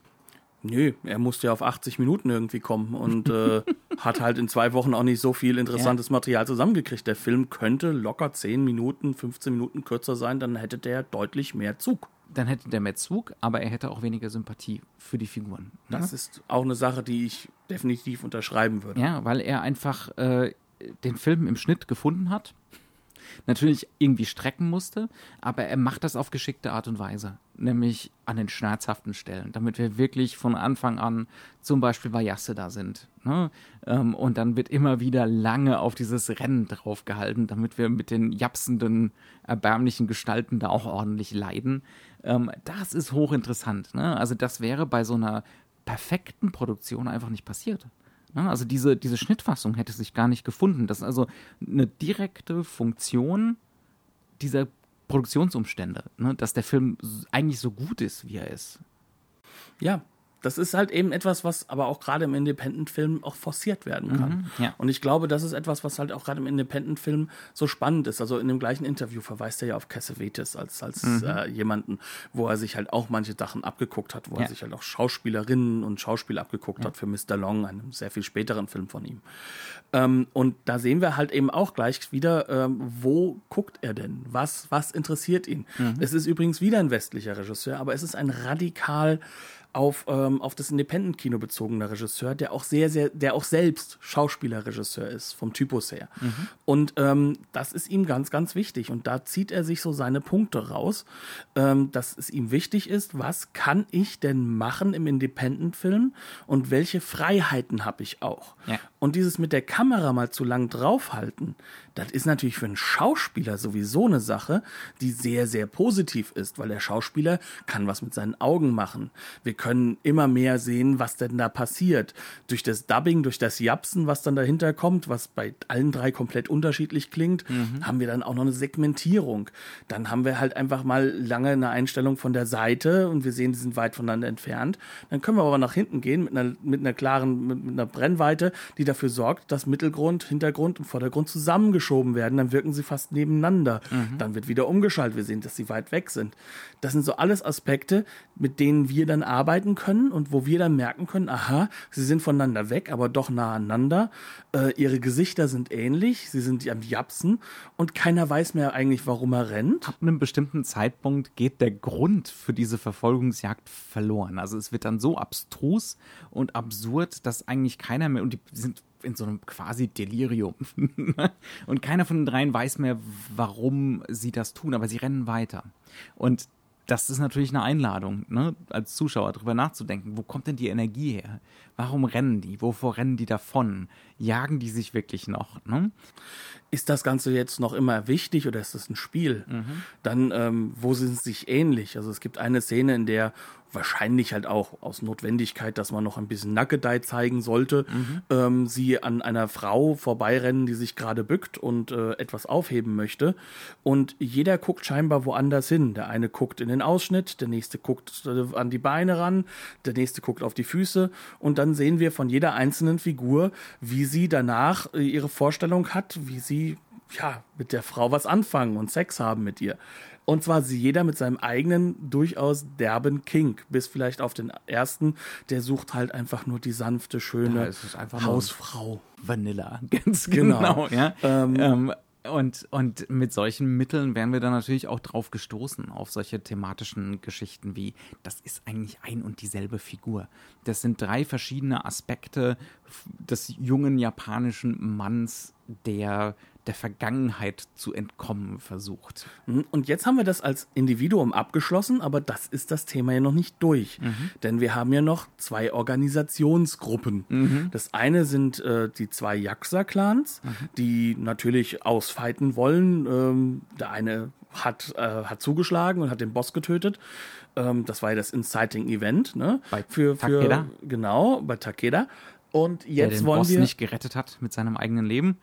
Nö, er musste ja auf 80 Minuten irgendwie kommen und äh, hat halt in zwei Wochen auch nicht so viel interessantes Material zusammengekriegt. Der Film könnte locker 10 Minuten, 15 Minuten kürzer sein, dann hätte der deutlich mehr Zug. Dann hätte der mehr Zug, aber er hätte auch weniger Sympathie für die Figuren. Ne? Das ist auch eine Sache, die ich definitiv unterschreiben würde. Ja, weil er einfach äh, den Film im Schnitt gefunden hat. Natürlich irgendwie strecken musste, aber er macht das auf geschickte Art und Weise. Nämlich an den schmerzhaften Stellen, damit wir wirklich von Anfang an zum Beispiel bei Yasse da sind. Ne? Ähm, und dann wird immer wieder lange auf dieses Rennen draufgehalten, damit wir mit den japsenden, erbärmlichen Gestalten da auch ordentlich leiden. Ähm, das ist hochinteressant. Ne? Also das wäre bei so einer perfekten Produktion einfach nicht passiert. Ne? Also diese, diese Schnittfassung hätte sich gar nicht gefunden. Das ist also eine direkte Funktion dieser Produktionsumstände, ne? dass der Film eigentlich so gut ist, wie er ist. Ja, das ist halt eben etwas, was aber auch gerade im Independent-Film auch forciert werden kann. ja. Und ich glaube, das ist etwas, was halt auch gerade im Independent-Film so spannend ist. Also in dem gleichen Interview verweist er ja auf Cassavetes als, als äh, jemanden, wo er sich halt auch manche Sachen abgeguckt hat, wo Ja. er sich halt auch Schauspielerinnen und Schauspieler abgeguckt hat für Mr. Long, einem sehr viel späteren Film von ihm. Ähm, und da sehen wir halt eben auch gleich wieder, ähm, wo guckt er denn? Was, was interessiert ihn? Es ist übrigens wieder ein westlicher Regisseur, aber es ist ein radikal auf, ähm, auf das Independent-Kino bezogener Regisseur, der auch sehr, sehr, der auch selbst Schauspielerregisseur ist, vom Typus her. Und ähm, das ist ihm ganz, ganz wichtig. Und da zieht er sich so seine Punkte raus, ähm, dass es ihm wichtig ist, was kann ich denn machen im Independent-Film und welche Freiheiten habe ich auch? Ja. Und dieses mit der Kamera mal zu lang draufhalten, das ist natürlich für einen Schauspieler sowieso eine Sache, die sehr, sehr positiv ist, weil der Schauspieler kann was mit seinen Augen machen. Wir können immer mehr sehen, was denn da passiert. Durch das Dubbing, durch das Japsen, was dann dahinter kommt, was bei allen drei komplett unterschiedlich klingt, mhm. haben wir dann auch noch eine Segmentierung. Dann haben wir halt einfach mal lange eine Einstellung von der Seite und wir sehen, die sind weit voneinander entfernt. Dann können wir aber nach hinten gehen mit einer, mit einer klaren, mit, mit einer Brennweite, die dafür sorgt, dass Mittelgrund, Hintergrund und Vordergrund zusammengeschoben werden. Dann wirken sie fast nebeneinander. Mhm. Dann wird wieder umgeschaltet. Wir sehen, dass sie weit weg sind. Das sind so alles Aspekte, mit denen wir dann arbeiten können und wo wir dann merken können, aha, sie sind voneinander weg, aber doch nah aneinander. Äh, ihre Gesichter sind ähnlich, sie sind am Japsen und keiner weiß mehr eigentlich, warum er rennt. Ab einem bestimmten Zeitpunkt geht der Grund für diese Verfolgungsjagd verloren. Also es wird dann so abstrus und absurd, dass eigentlich keiner mehr, und die sind in so einem quasi Delirium. und keiner von den dreien weiß mehr, warum sie das tun, aber sie rennen weiter. Und das ist natürlich eine Einladung, ne, als Zuschauer darüber nachzudenken, wo kommt denn die Energie her? Warum rennen die? Wovor rennen die davon? Jagen die sich wirklich noch? Ne? Ist das Ganze jetzt noch immer wichtig oder ist das ein Spiel? Mhm. Dann, ähm, wo sind sie sich ähnlich? Also es gibt eine Szene, in der wahrscheinlich halt auch aus Notwendigkeit, dass man noch ein bisschen Nackedei zeigen sollte, mhm. ähm, sie an einer Frau vorbeirennen, die sich gerade bückt und äh, etwas aufheben möchte. Und jeder guckt scheinbar woanders hin. Der eine guckt in den Ausschnitt, der nächste guckt äh, an die Beine ran, der nächste guckt auf die Füße. Und dann sehen wir von jeder einzelnen Figur, wie sie danach äh, ihre Vorstellung hat, wie sie ja, mit der Frau was anfangen und Sex haben mit ihr. Und zwar jeder mit seinem eigenen, durchaus derben Kink. Bis vielleicht auf den ersten, der sucht halt einfach nur die sanfte, schöne Hausfrau. Vanilla, ganz genau. genau ja. Ähm, ähm, und, und mit solchen Mitteln wären wir dann natürlich auch drauf gestoßen, auf solche thematischen Geschichten wie, das ist eigentlich ein und dieselbe Figur. Das sind drei verschiedene Aspekte des jungen japanischen Manns, der der Vergangenheit zu entkommen versucht. Mhm. Und jetzt haben wir das als Individuum abgeschlossen, aber das ist das Thema ja noch nicht durch. Mhm. Denn wir haben ja noch zwei Organisationsgruppen. Mhm. Das eine sind äh, die zwei Yakuza-Clans, mhm. die natürlich ausfighten wollen. Ähm, der eine hat, äh, hat zugeschlagen und hat den Boss getötet. Ähm, das war ja das Inciting-Event. Ne? Bei für, für, Takeda. Genau, bei Takeda. Und jetzt der den wollen Boss wir nicht gerettet hat mit seinem eigenen Leben.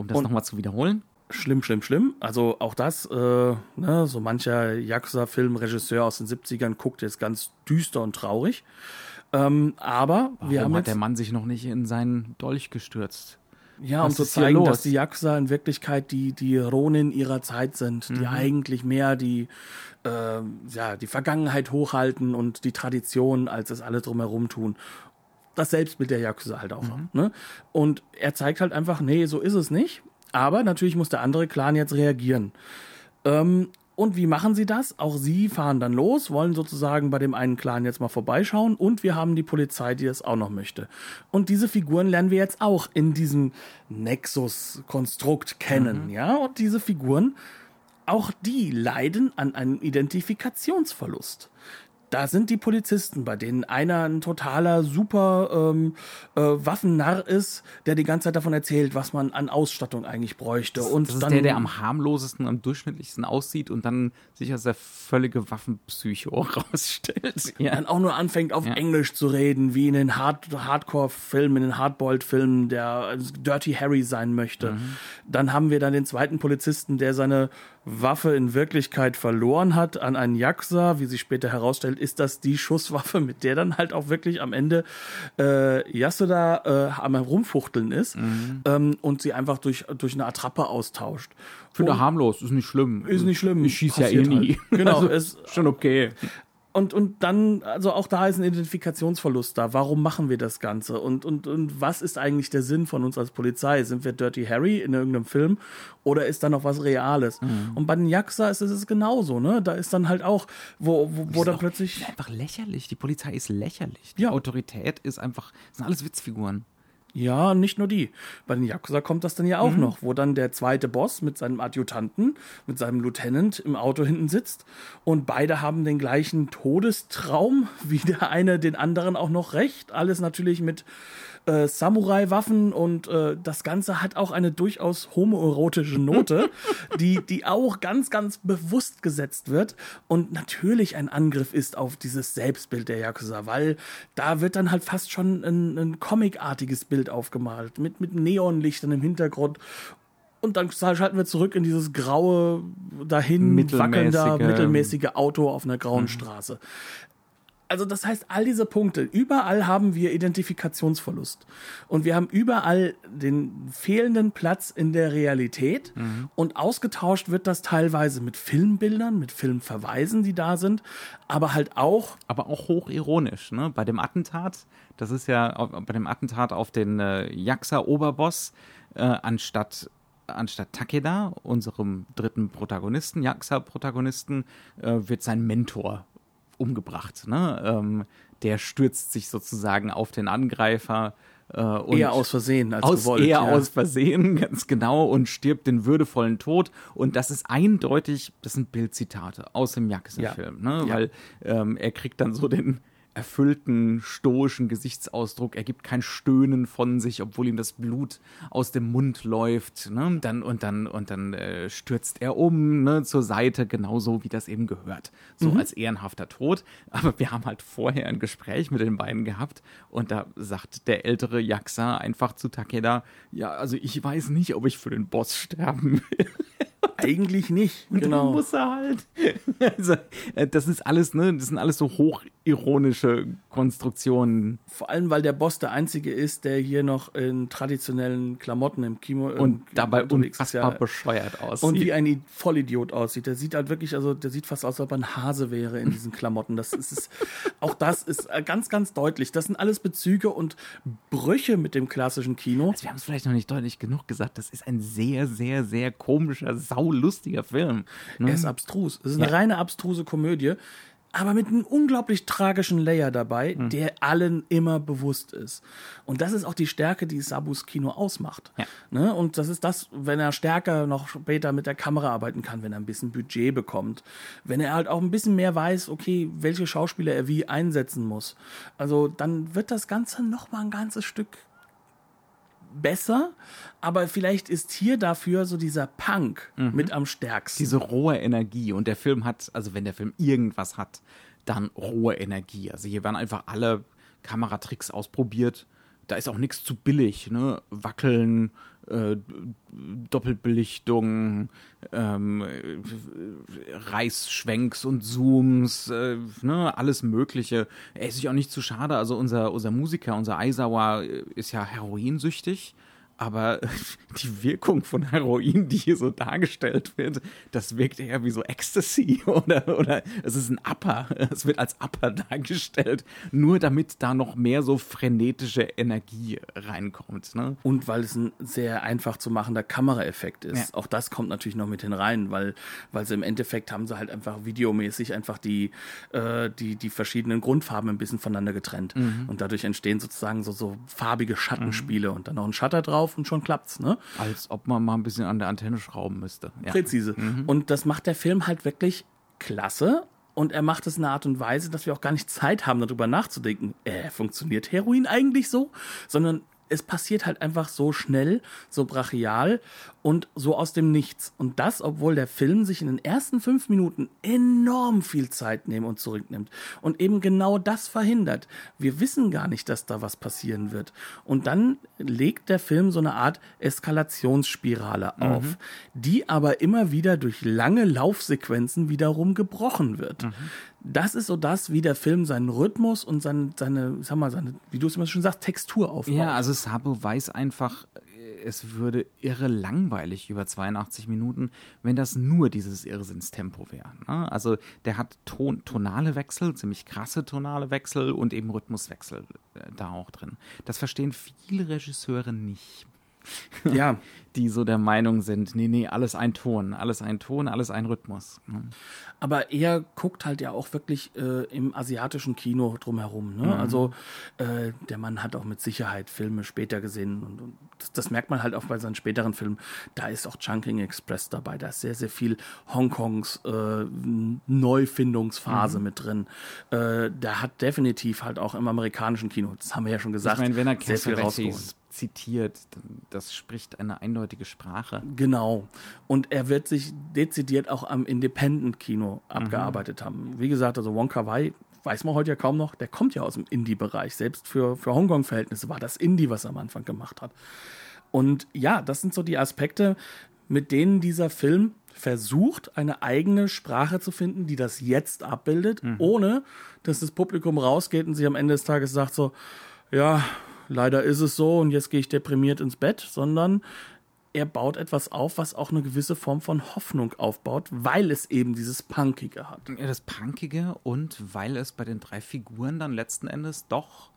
Um das nochmal zu wiederholen. Schlimm, schlimm, schlimm. Also auch das, äh, ne, so mancher Yakuza-Filmregisseur aus den 70ern guckt jetzt ganz düster und traurig. Ähm, aber Warum wir haben hat der Mann sich noch nicht in seinen Dolch gestürzt? Ja, Was um zu zeigen, dass die Yakuza in Wirklichkeit die, die Ronin ihrer Zeit sind, die mhm. eigentlich mehr die, äh, ja, die Vergangenheit hochhalten und die Tradition, als es alle drumherum tun das Selbstbild der Yakuza halt auch. Mhm. Ne? Und er zeigt halt einfach, nee, so ist es nicht. Aber natürlich muss der andere Clan jetzt reagieren. Ähm, und wie machen sie das? Auch sie fahren dann los, wollen sozusagen bei dem einen Clan jetzt mal vorbeischauen und wir haben die Polizei, die das auch noch möchte. Und diese Figuren lernen wir jetzt auch in diesem Nexus-Konstrukt kennen, mhm. ja? Und diese Figuren, auch die leiden an einem Identifikationsverlust da sind die Polizisten, bei denen einer ein totaler super ähm, äh, Waffennarr ist, der die ganze Zeit davon erzählt, was man an Ausstattung eigentlich bräuchte. Das, und das ist dann, der, der am harmlosesten, am durchschnittlichsten aussieht und dann sich als der völlige Waffenpsycho rausstellt. Ja. Dann auch nur anfängt, auf ja. Englisch zu reden, wie in den Hard Hardcore-Filmen, in den Hardboiled-Filmen, der Dirty Harry sein möchte. Mhm. Dann haben wir dann den zweiten Polizisten, der seine Waffe in Wirklichkeit verloren hat an einen Yakuza, wie sich später herausstellt, ist das die Schusswaffe, mit der dann halt auch wirklich am Ende äh, Yasuda äh, am Rumfuchteln ist mhm. ähm, und sie einfach durch, durch eine Attrappe austauscht. Finde harmlos, ist nicht schlimm. Ist nicht schlimm. Ich schieße ja eh nie. Halt. Genau, also, ist schon okay und, und dann, also auch da ist ein Identifikationsverlust da. Warum machen wir das Ganze? Und, und, und was ist eigentlich der Sinn von uns als Polizei? Sind wir Dirty Harry in irgendeinem Film oder ist da noch was Reales? Mhm. Und bei den Yakuza ist es genauso, ne? Da ist dann halt auch, wo, wo, wo dann plötzlich. Einfach lächerlich. Die Polizei ist lächerlich. Die ja. Autorität ist einfach, das sind alles Witzfiguren. Ja, nicht nur die. Bei den Yakuza kommt das dann ja auch mhm. noch, wo dann der zweite Boss mit seinem Adjutanten, mit seinem Lieutenant im Auto hinten sitzt und beide haben den gleichen Todestraum, wie der eine den anderen auch noch recht. Alles natürlich mit äh, Samurai-Waffen und äh, das Ganze hat auch eine durchaus homoerotische Note, die, die auch ganz, ganz bewusst gesetzt wird. Und natürlich ein Angriff ist auf dieses Selbstbild der Yakuza, weil da wird dann halt fast schon ein, ein comicartiges Bild aufgemalt mit, mit Neonlichtern im Hintergrund. Und dann schalten wir zurück in dieses graue, dahin wackelnder, mittelmäßige Auto auf einer grauen mhm. Straße also das heißt, all diese Punkte, überall haben wir Identifikationsverlust. Und wir haben überall den fehlenden Platz in der Realität. Mhm. Und ausgetauscht wird das teilweise mit Filmbildern, mit Filmverweisen, die da sind, aber halt auch. Aber auch hochironisch, ne? Bei dem Attentat, das ist ja bei dem Attentat auf den äh, Jaxa-Oberboss, äh, anstatt anstatt Takeda, unserem dritten Protagonisten, Jaxa-Protagonisten, äh, wird sein Mentor umgebracht. Ne? Ähm, der stürzt sich sozusagen auf den Angreifer. Äh, und eher aus Versehen als aus, gewollt. Eher ja. aus Versehen, ganz genau, und stirbt den würdevollen Tod. Und das ist eindeutig, das sind Bildzitate aus dem Jackson-Film, ja. ne? Ja. weil ähm, er kriegt dann so den, erfüllten, stoischen Gesichtsausdruck. Er gibt kein Stöhnen von sich, obwohl ihm das Blut aus dem Mund läuft. Ne? Dann, und dann, und dann äh, stürzt er um ne, zur Seite, genauso wie das eben gehört. So mhm. als ehrenhafter Tod. Aber wir haben halt vorher ein Gespräch mit den beiden gehabt und da sagt der ältere Jaxa einfach zu Takeda, ja, also ich weiß nicht, ob ich für den Boss sterben will. Eigentlich nicht. Und genau. dann muss er halt. Also, äh, das ist alles, ne? Das sind alles so hochironische Konstruktionen. Vor allem, weil der Boss der einzige ist, der hier noch in traditionellen Klamotten im Kino und dabei unfassbar ja, bescheuert aussieht. Und wie ein Vollidiot aussieht. Der sieht halt wirklich, also der sieht fast aus, als ob er ein Hase wäre in diesen Klamotten. Das ist, auch das ist äh, ganz, ganz deutlich. Das sind alles Bezüge und Brüche mit dem klassischen Kino. Also wir haben es vielleicht noch nicht deutlich genug gesagt. Das ist ein sehr, sehr, sehr komischer, sau lustiger Film. Ne? Er ist abstrus. Es ist eine reine abstruse Komödie, aber mit einem unglaublich tragischen Layer dabei, mhm. der allen immer bewusst ist. Und das ist auch die Stärke, die Sabus Kino ausmacht. Ja. Ne? Und das ist das, wenn er stärker noch später mit der Kamera arbeiten kann, wenn er ein bisschen Budget bekommt, wenn er halt auch ein bisschen mehr weiß, okay, welche Schauspieler er wie einsetzen muss. Also dann wird das Ganze noch mal ein ganzes Stück besser, aber vielleicht ist hier dafür so dieser Punk mhm. mit am stärksten. Diese rohe Energie und der Film hat, also wenn der Film irgendwas hat, dann rohe Energie. Also hier werden einfach alle Kameratricks ausprobiert. Da ist auch nichts zu billig, ne? Wackeln, äh, Doppelbelichtung, ähm, Reißschwenks und Zooms, äh, ne, alles Mögliche. Er ist sich auch nicht zu schade. Also unser, unser Musiker, unser Aizawa ist ja heroinsüchtig aber die Wirkung von Heroin, die hier so dargestellt wird, das wirkt eher wie so Ecstasy oder, oder es ist ein Upper. Es wird als Upper dargestellt, nur damit da noch mehr so frenetische Energie reinkommt. Ne? Und weil es ein sehr einfach zu machender Kameraeffekt ist. Ja. Auch das kommt natürlich noch mit hinein, weil, weil sie im Endeffekt haben sie halt einfach videomäßig einfach die, äh, die, die verschiedenen Grundfarben ein bisschen voneinander getrennt. Mhm. Und dadurch entstehen sozusagen so, so farbige Schattenspiele mhm. und dann noch ein Shutter drauf drauf und schon klappt's, ne? Als ob man mal ein bisschen an der Antenne schrauben müsste. Ja. Präzise. Mhm. Und das macht der Film halt wirklich klasse. Und er macht es in einer Art und Weise, dass wir auch gar nicht Zeit haben, darüber nachzudenken, äh, funktioniert Heroin eigentlich so? Sondern es passiert halt einfach so schnell, so brachial und so aus dem Nichts. Und das, obwohl der Film sich in den ersten fünf Minuten enorm viel Zeit nimmt und zurücknimmt und eben genau das verhindert. Wir wissen gar nicht, dass da was passieren wird. Und dann legt der Film so eine Art Eskalationsspirale mhm. auf, die aber immer wieder durch lange Laufsequenzen wiederum gebrochen wird. Mhm das ist so das, wie der Film seinen Rhythmus und seine, seine sag mal, seine, wie du es immer schon sagst, Textur aufbaut. Ja, also Sabo weiß einfach, es würde irre langweilig über 82 Minuten, wenn das nur dieses Irrsinnstempo wäre. Ne? Also der hat Ton, tonale Wechsel, ziemlich krasse tonale Wechsel und eben Rhythmuswechsel äh, da auch drin. Das verstehen viele Regisseure nicht. Ja. die so der Meinung sind, nee, nee, alles ein Ton, alles ein Ton, alles ein Rhythmus. Ne? Aber er guckt halt ja auch wirklich äh, im asiatischen Kino drumherum. Ne? Mhm. Also äh, der Mann hat auch mit Sicherheit Filme später gesehen und, und das, das merkt man halt auch bei seinen späteren Filmen. Da ist auch Chunking Express dabei, da ist sehr, sehr viel Hongkongs äh, Neufindungsphase Mhm. mit drin. Äh, der hat definitiv halt auch im amerikanischen Kino, das haben wir ja schon gesagt, ich meine, wenn er sehr viel rausgeholt. Zitiert, das spricht eine eindeutige Sprache. Genau. Und er wird sich dezidiert auch am Independent-Kino abgearbeitet haben. Wie gesagt, also Wong Kar Wai weiß man heute ja kaum noch, der kommt ja aus dem Indie-Bereich. Selbst für, für Hongkong-Verhältnisse war das Indie, was er am Anfang gemacht hat. Und ja, das sind so die Aspekte, mit denen dieser Film versucht, eine eigene Sprache zu finden, die das jetzt abbildet, ohne dass das Publikum rausgeht und sich am Ende des Tages sagt so, ja, leider ist es so und jetzt gehe ich deprimiert ins Bett, sondern er baut etwas auf, was auch eine gewisse Form von Hoffnung aufbaut, weil es eben dieses Punkige hat. Ja, das Punkige und weil es bei den drei Figuren dann letzten Endes doch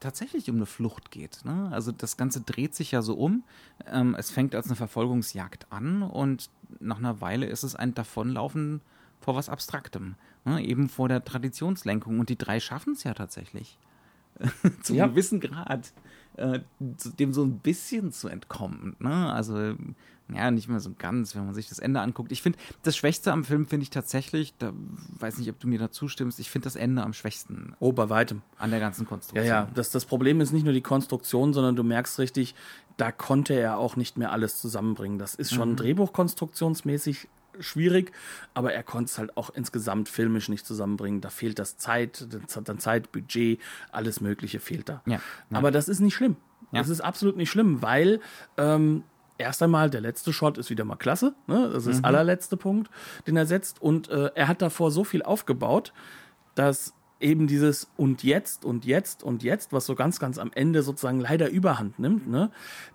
tatsächlich um eine Flucht geht. Ne? Also das Ganze dreht sich ja so um. Ähm, es fängt als eine Verfolgungsjagd an und nach einer Weile ist es ein Davonlaufen vor was Abstraktem. Ne? Eben vor der Traditionslenkung. Und die drei schaffen es ja tatsächlich. Zu Ja. einem gewissen Grad. Äh, dem so ein bisschen zu entkommen. Ne? Also, ja, nicht mehr so ganz, wenn man sich das Ende anguckt. Ich finde, das Schwächste am Film finde ich tatsächlich, da weiß nicht, ob du mir da zustimmst, ich finde das Ende am schwächsten Oh, bei weitem. an der ganzen Ja, Konstruktion. ja. Das, das Problem ist nicht nur die Konstruktion, sondern du merkst richtig, da konnte er auch nicht mehr alles zusammenbringen. Das ist schon drehbuchkonstruktionsmäßig schwierig, aber er konnte es halt auch insgesamt filmisch nicht zusammenbringen. Da fehlt das Zeit, dann Zeit, Budget, alles Mögliche fehlt da. Ja, ja. Aber das ist nicht schlimm. Ja. Das ist absolut nicht schlimm, weil ähm, erst einmal der letzte Shot ist wieder mal klasse. Ne? Das ist der allerletzte Punkt, den er setzt. Und äh, er hat davor so viel aufgebaut, dass eben dieses und jetzt und jetzt und jetzt, was so ganz, ganz am Ende sozusagen leider überhand nimmt, ne?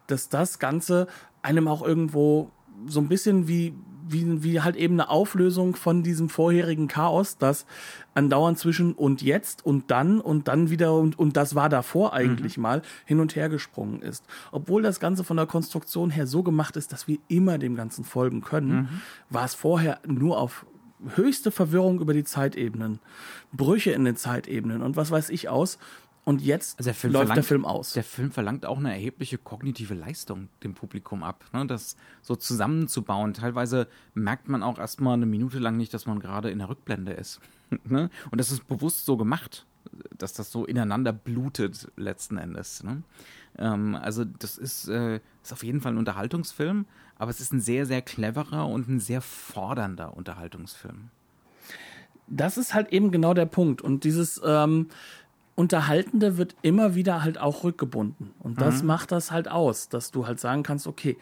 dass das Ganze einem auch irgendwo so ein bisschen wie, wie, wie halt eben eine Auflösung von diesem vorherigen Chaos, das andauernd zwischen und jetzt und dann und dann wieder und, und das war davor eigentlich mal hin und her gesprungen ist. Obwohl das Ganze von der Konstruktion her so gemacht ist, dass wir immer dem Ganzen folgen können, war es vorher nur auf höchste Verwirrung über die Zeitebenen, Brüche in den Zeitebenen und was weiß ich aus. Und jetzt Also der Film läuft verlangt, der Film aus. Der Film verlangt auch eine erhebliche kognitive Leistung dem Publikum ab, ne? das so zusammenzubauen. Teilweise merkt man auch erstmal eine Minute lang nicht, dass man gerade in der Rückblende ist. ne? Und das ist bewusst so gemacht, dass das so ineinander blutet letzten Endes. Ne? Ähm, also das ist, äh, ist auf jeden Fall ein Unterhaltungsfilm, aber es ist ein sehr, sehr cleverer und ein sehr fordernder Unterhaltungsfilm. das ist halt eben genau der Punkt. Und dieses ähm, Unterhaltende wird immer wieder halt auch rückgebunden. Und das Mhm. macht das halt aus, dass du halt sagen kannst, okay,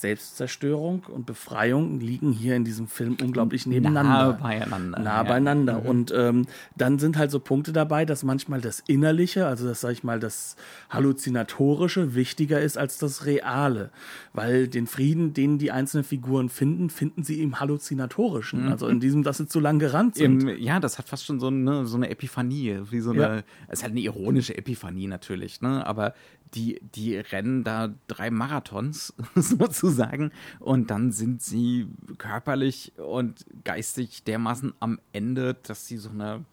Selbstzerstörung und Befreiung liegen hier in diesem Film unglaublich nebeneinander. Nahe beieinander. nah ja. Mhm. beieinander. Und ähm, dann sind halt so Punkte dabei, dass manchmal das Innerliche, also das sag ich mal, das Halluzinatorische wichtiger ist als das Reale. Weil den Frieden, den die einzelnen Figuren finden, finden sie im Halluzinatorischen. Also in diesem, dass sie zu lang gerannt sind. Im, ja, das hat fast schon so eine, so eine Epiphanie, wie so Ja. eine, es ist halt eine ironische Epiphanie natürlich, ne? Aber die, die rennen da drei Marathons sozusagen und dann sind sie körperlich und geistig dermaßen am Ende, dass sie so eine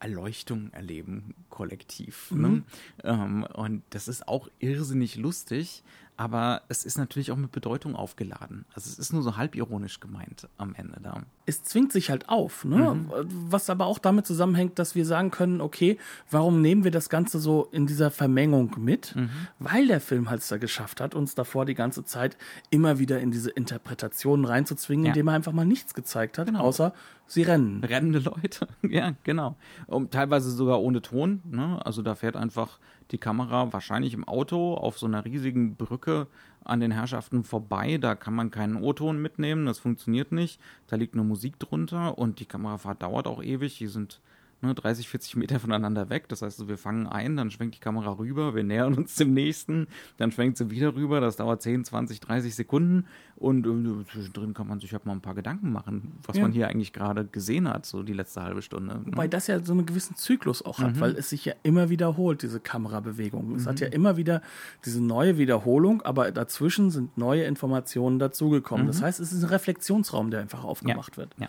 Erleuchtung erleben, kollektiv. Ne? Ähm, und das ist auch irrsinnig lustig, aber es ist natürlich auch mit Bedeutung aufgeladen. Also es ist nur so halbironisch gemeint am Ende da. Es zwingt sich halt auf, ne? Was aber auch damit zusammenhängt, dass wir sagen können, okay, warum nehmen wir das Ganze so in dieser Vermengung mit? Weil der Film halt es da geschafft hat, uns davor die ganze Zeit immer wieder in diese Interpretationen reinzuzwingen, Ja. indem er einfach mal nichts gezeigt hat, Genau. außer sie rennen. rennende Leute. ja, genau. Und teilweise sogar ohne Ton. Ne? Also da fährt einfach die Kamera wahrscheinlich im Auto auf so einer riesigen Brücke an den Herrschaften vorbei. Da kann man keinen O-Ton mitnehmen, das funktioniert nicht. Da liegt nur Musik drunter und die Kamerafahrt dauert auch ewig. Die sind ne, 30, 40 Meter voneinander weg. Das heißt, wir fangen ein, dann schwenkt die Kamera rüber, wir nähern uns dem nächsten, dann schwenkt sie wieder rüber, das dauert 10, 20, 30 Sekunden und äh, zwischendrin kann man sich halt mal ein paar Gedanken machen, was Ja. man hier eigentlich gerade gesehen hat, so die letzte halbe Stunde. ne? Wobei das ja so einen gewissen Zyklus auch hat, weil es sich ja immer wiederholt, diese Kamerabewegung. Es hat ja immer wieder diese neue Wiederholung, aber dazwischen sind neue Informationen dazugekommen. Das heißt, es ist ein Reflexionsraum, der einfach aufgemacht wird. Ja.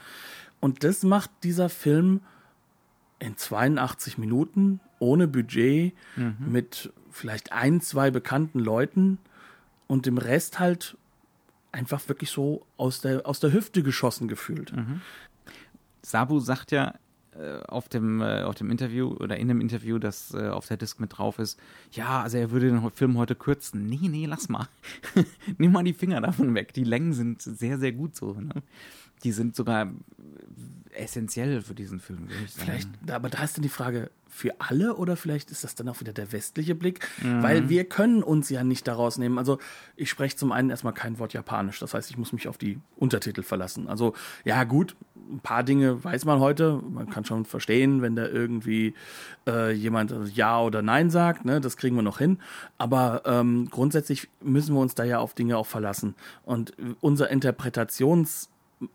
Und das macht dieser Film in 82 Minuten, ohne Budget, mit vielleicht ein, zwei bekannten Leuten und dem Rest halt einfach wirklich so aus der, aus der Hüfte geschossen gefühlt. Sabu sagt ja äh, auf dem, äh, auf dem Interview oder in dem Interview, das äh, auf der Disk mit drauf ist, ja, also er würde den Film heute kürzen. Nee, nee, lass mal. Nimm mal die Finger davon weg. Die Längen sind sehr, sehr gut so. Ne? Die sind sogar essentiell für diesen Film, würde ich sagen. Vielleicht, aber da ist dann die Frage, für alle oder vielleicht ist das dann auch wieder der westliche Blick? Weil wir können uns ja nicht daraus nehmen. Also ich spreche zum einen erstmal kein Wort Japanisch. Das heißt, ich muss mich auf die Untertitel verlassen. Also ja gut, ein paar Dinge weiß man heute. Man kann schon verstehen, wenn da irgendwie äh, jemand Ja oder Nein sagt. Ne? Das kriegen wir noch hin. Aber ähm, grundsätzlich müssen wir uns da ja auf Dinge auch verlassen. Und unser Interpretations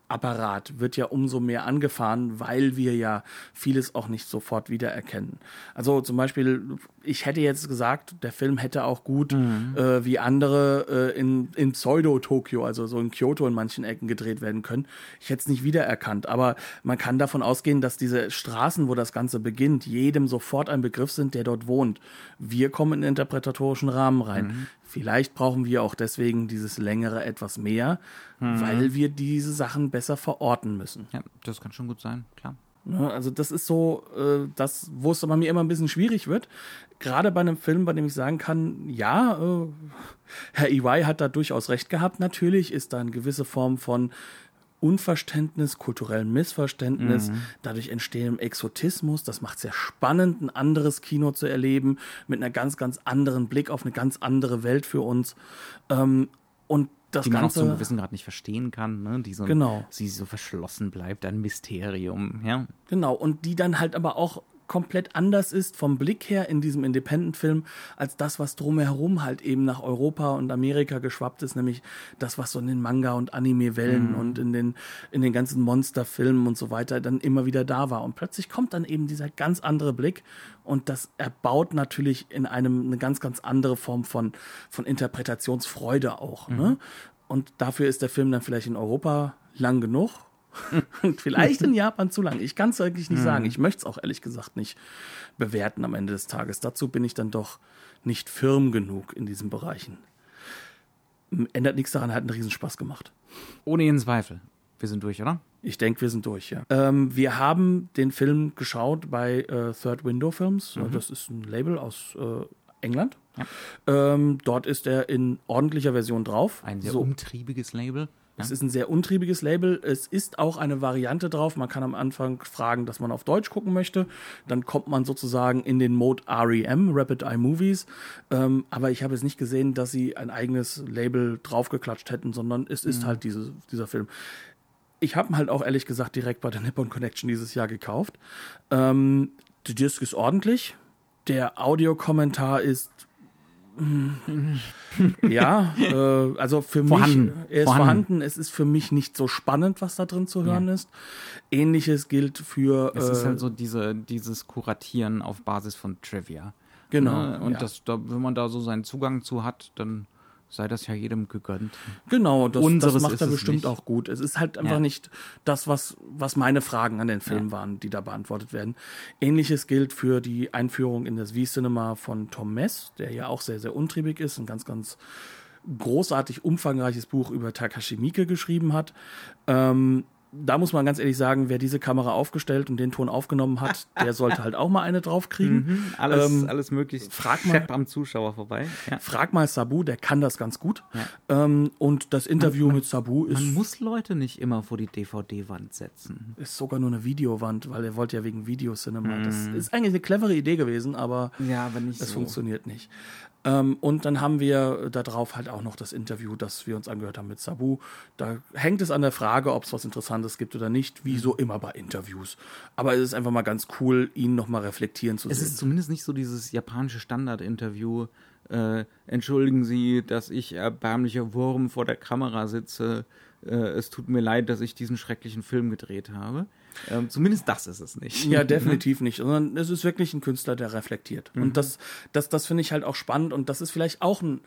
Apparat wird ja umso mehr angefahren, weil wir ja vieles auch nicht sofort wiedererkennen. Also zum Beispiel, ich hätte jetzt gesagt, der Film hätte auch gut äh, wie andere äh, in, in Pseudo-Tokio, also so in Kyoto in manchen Ecken gedreht werden können. Ich hätte es nicht wiedererkannt, aber man kann davon ausgehen, dass diese Straßen, wo das Ganze beginnt, jedem sofort ein Begriff sind, der dort wohnt. Wir kommen in den interpretatorischen Rahmen rein. Vielleicht brauchen wir auch deswegen dieses längere etwas mehr, weil wir diese Sachen besser verorten müssen. Ja, das kann schon gut sein, klar. Ne, Also das ist so, äh, das, wo es aber mir immer ein bisschen schwierig wird. Gerade bei einem Film, bei dem ich sagen kann, ja, äh, Herr EY hat da durchaus recht gehabt. Natürlich ist da eine gewisse Form von Unverständnis, kulturellem Missverständnis, dadurch entstehendem Exotismus. Das macht es sehr spannend, ein anderes Kino zu erleben, mit einer ganz, ganz anderen Blick auf eine ganz andere Welt für uns. Ähm, und das Die man auch Ganze. zum gewissen Grad nicht verstehen kann, ne? die so, Genau. sie so verschlossen bleibt, ein Mysterium, ja. Genau, und die dann halt aber auch komplett anders ist vom Blick her in diesem Independent-Film als das, was drumherum halt eben nach Europa und Amerika geschwappt ist, nämlich das, was so in den Manga- und Anime-Wellen und in den, in den ganzen Monsterfilmen und so weiter dann immer wieder da war. Und plötzlich kommt dann eben dieser ganz andere Blick und das erbaut natürlich in einem eine ganz, ganz andere Form von, von Interpretationsfreude auch. Ne? Und dafür ist der Film dann vielleicht in Europa lang genug vielleicht in Japan zu lang. Ich kann es eigentlich nicht sagen. Ich möchte es auch ehrlich gesagt nicht bewerten am Ende des Tages. Dazu bin ich dann doch nicht firm genug in diesen Bereichen. Ändert nichts daran, hat einen Riesenspaß gemacht. Ohne jeden Zweifel. Wir sind durch, oder? Ich denke, wir sind durch, ja. Ähm, wir haben den Film geschaut bei äh, Third Window Films. Das ist ein Label aus äh, England. Ähm, dort ist er in ordentlicher Version drauf. Ein sehr So. umtriebiges Label. Es ist ein sehr untriebiges Label. Es ist auch eine Variante drauf. Man kann am Anfang fragen, dass man auf Deutsch gucken möchte. Dann kommt man sozusagen in den Mode REM, Rapid Eye Movies. Ähm, aber ich habe jetzt nicht gesehen, dass sie ein eigenes Label draufgeklatscht hätten, sondern es ist halt diese, dieser Film. Ich habe ihn halt auch ehrlich gesagt direkt bei der Nippon Connection dieses Jahr gekauft. Ähm, die Disc ist ordentlich. Der Audiokommentar ist ja, äh, also für Vorhanden. mich, er ist Vorhanden. vorhanden. Es ist für mich nicht so spannend, was da drin zu hören ist. Ähnliches gilt für. Es ist äh, halt so diese, dieses Kuratieren auf Basis von Trivia. Genau, Ne? Und ja. das, da, wenn man da so seinen Zugang zu hat, dann sei das ja jedem gegönnt. Genau, das, das Unseres macht ist er es bestimmt nicht. auch gut. Es ist halt einfach Ja. nicht das, was, was meine Fragen an den Film waren, die da beantwortet werden. Ähnliches gilt für die Einführung in das V-Cinema von Tom Mess, der ja auch sehr, sehr untriebig ist, ein ganz, ganz großartig umfangreiches Buch über Takashi Miike geschrieben hat. Ähm, da muss man ganz ehrlich sagen, wer diese Kamera aufgestellt und den Ton aufgenommen hat, der sollte halt auch mal eine draufkriegen. Alles, Ähm, alles möglichst frag mal- am Zuschauer vorbei. Ja. Frag mal Sabu, der kann das ganz gut. Ähm, und das Interview mit Sabu ist Man muss Leute nicht immer vor die DVD-Wand setzen. ist sogar nur eine Videowand, weil er wollte ja wegen Videocinema. Das ist eigentlich eine clevere Idee gewesen, aber Ja, aber nicht es funktioniert nicht. Ähm, und dann haben wir darauf halt auch noch das Interview, das wir uns angehört haben mit Sabu. Da hängt es an der Frage, ob es was Interessantes gibt oder nicht, wie so immer bei Interviews. Aber es ist einfach mal ganz cool, ihn nochmal reflektieren zu Es sehen. ist zumindest nicht so dieses japanische Standardinterview. Äh, entschuldigen Sie, dass ich erbärmlicher Wurm vor der Kamera sitze. Äh, es tut mir leid, dass ich diesen schrecklichen Film gedreht habe. Ähm, zumindest das ist es nicht. Ja, definitiv nicht, sondern es ist wirklich ein Künstler, der reflektiert. Und das, das, das finde ich halt auch spannend und das ist vielleicht auch ein,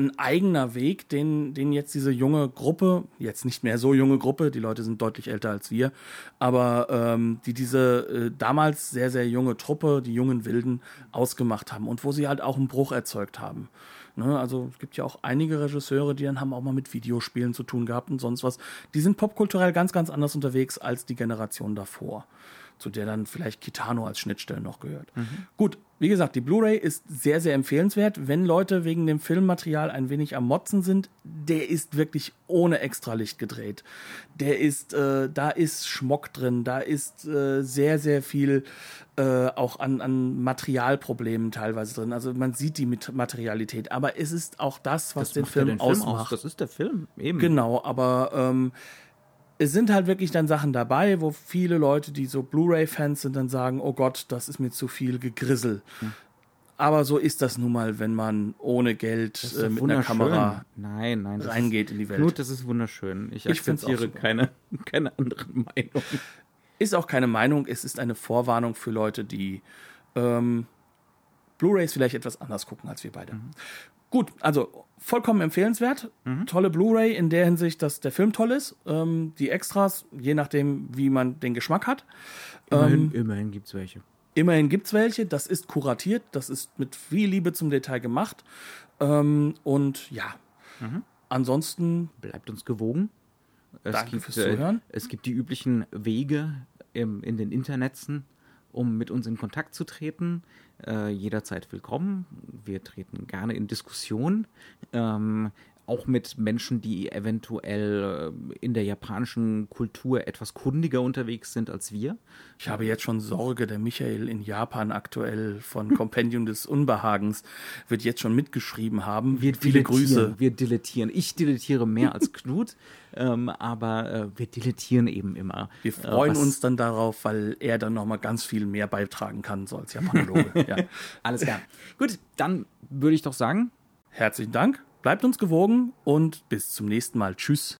ein eigener Weg, den, den jetzt diese junge Gruppe, jetzt nicht mehr so junge Gruppe, die Leute sind deutlich älter als wir, aber ähm, die diese äh, damals sehr, sehr junge Truppe, die jungen Wilden, ausgemacht haben und wo sie halt auch einen Bruch erzeugt haben. Ne, also es gibt ja auch einige Regisseure, die dann haben auch mal mit Videospielen zu tun gehabt und sonst was. Die sind popkulturell ganz, ganz anders unterwegs als die Generation davor, zu der dann vielleicht Kitano als Schnittstelle noch gehört. Gut, wie gesagt, die Blu-ray ist sehr, sehr empfehlenswert. Wenn Leute wegen dem Filmmaterial ein wenig am Motzen sind, der ist wirklich ohne Extralicht gedreht. Der ist, äh, da ist Schmock drin, da ist äh, sehr, sehr viel äh, auch an, an Materialproblemen teilweise drin. Also man sieht die mit Materialität, aber es ist auch das, was Das den macht ja Film, aus. ausmacht. Das ist der Film, eben. Genau, aber ähm, es sind halt wirklich dann Sachen dabei, wo viele Leute, die so Blu-ray-Fans sind, dann sagen, oh Gott, das ist mir zu viel Gegrissel. Hm. Aber so ist das nun mal, wenn man ohne Geld äh, mit einer. Kamera nein, nein, reingeht in die Welt. Knut, das ist wunderschön. Ich, Ich akzeptiere keine, keine anderen Meinungen. Ist auch keine Meinung, es ist eine Vorwarnung für Leute, die ähm, Blu-rays vielleicht etwas anders gucken als wir beide. Gut, also vollkommen empfehlenswert. Tolle Blu-ray in der Hinsicht, dass der Film toll ist. Ähm, die Extras, je nachdem, wie man den Geschmack hat. Immerhin, immerhin gibt es welche. Immerhin gibt's welche, das ist kuratiert, das ist mit viel Liebe zum Detail gemacht. Ähm, und ja, ansonsten Bleibt uns gewogen. Es Danke gibt, fürs Zuhören. Äh, es gibt die üblichen Wege im, in den Internetzen, um mit uns in Kontakt zu treten. Äh, jederzeit willkommen. Wir treten gerne in Diskussion. Ähm, auch mit Menschen, die eventuell äh, in der japanischen Kultur etwas kundiger unterwegs sind als wir. Ich habe jetzt schon Sorge, der Michael in Japan aktuell von Compendium des Unbehagens wird jetzt schon mitgeschrieben haben. Wir Viele Grüße. Wir dilettieren. Ich dilettiere mehr als Knut, ähm, aber äh, wir dilettieren eben immer. Wir freuen äh, uns dann darauf, weil er dann nochmal ganz viel mehr beitragen kann, so als Japanologe. ja. Alles klar. Gut, dann würde ich doch sagen, Herzlichen Dank, bleibt uns gewogen und bis zum nächsten Mal. Tschüss.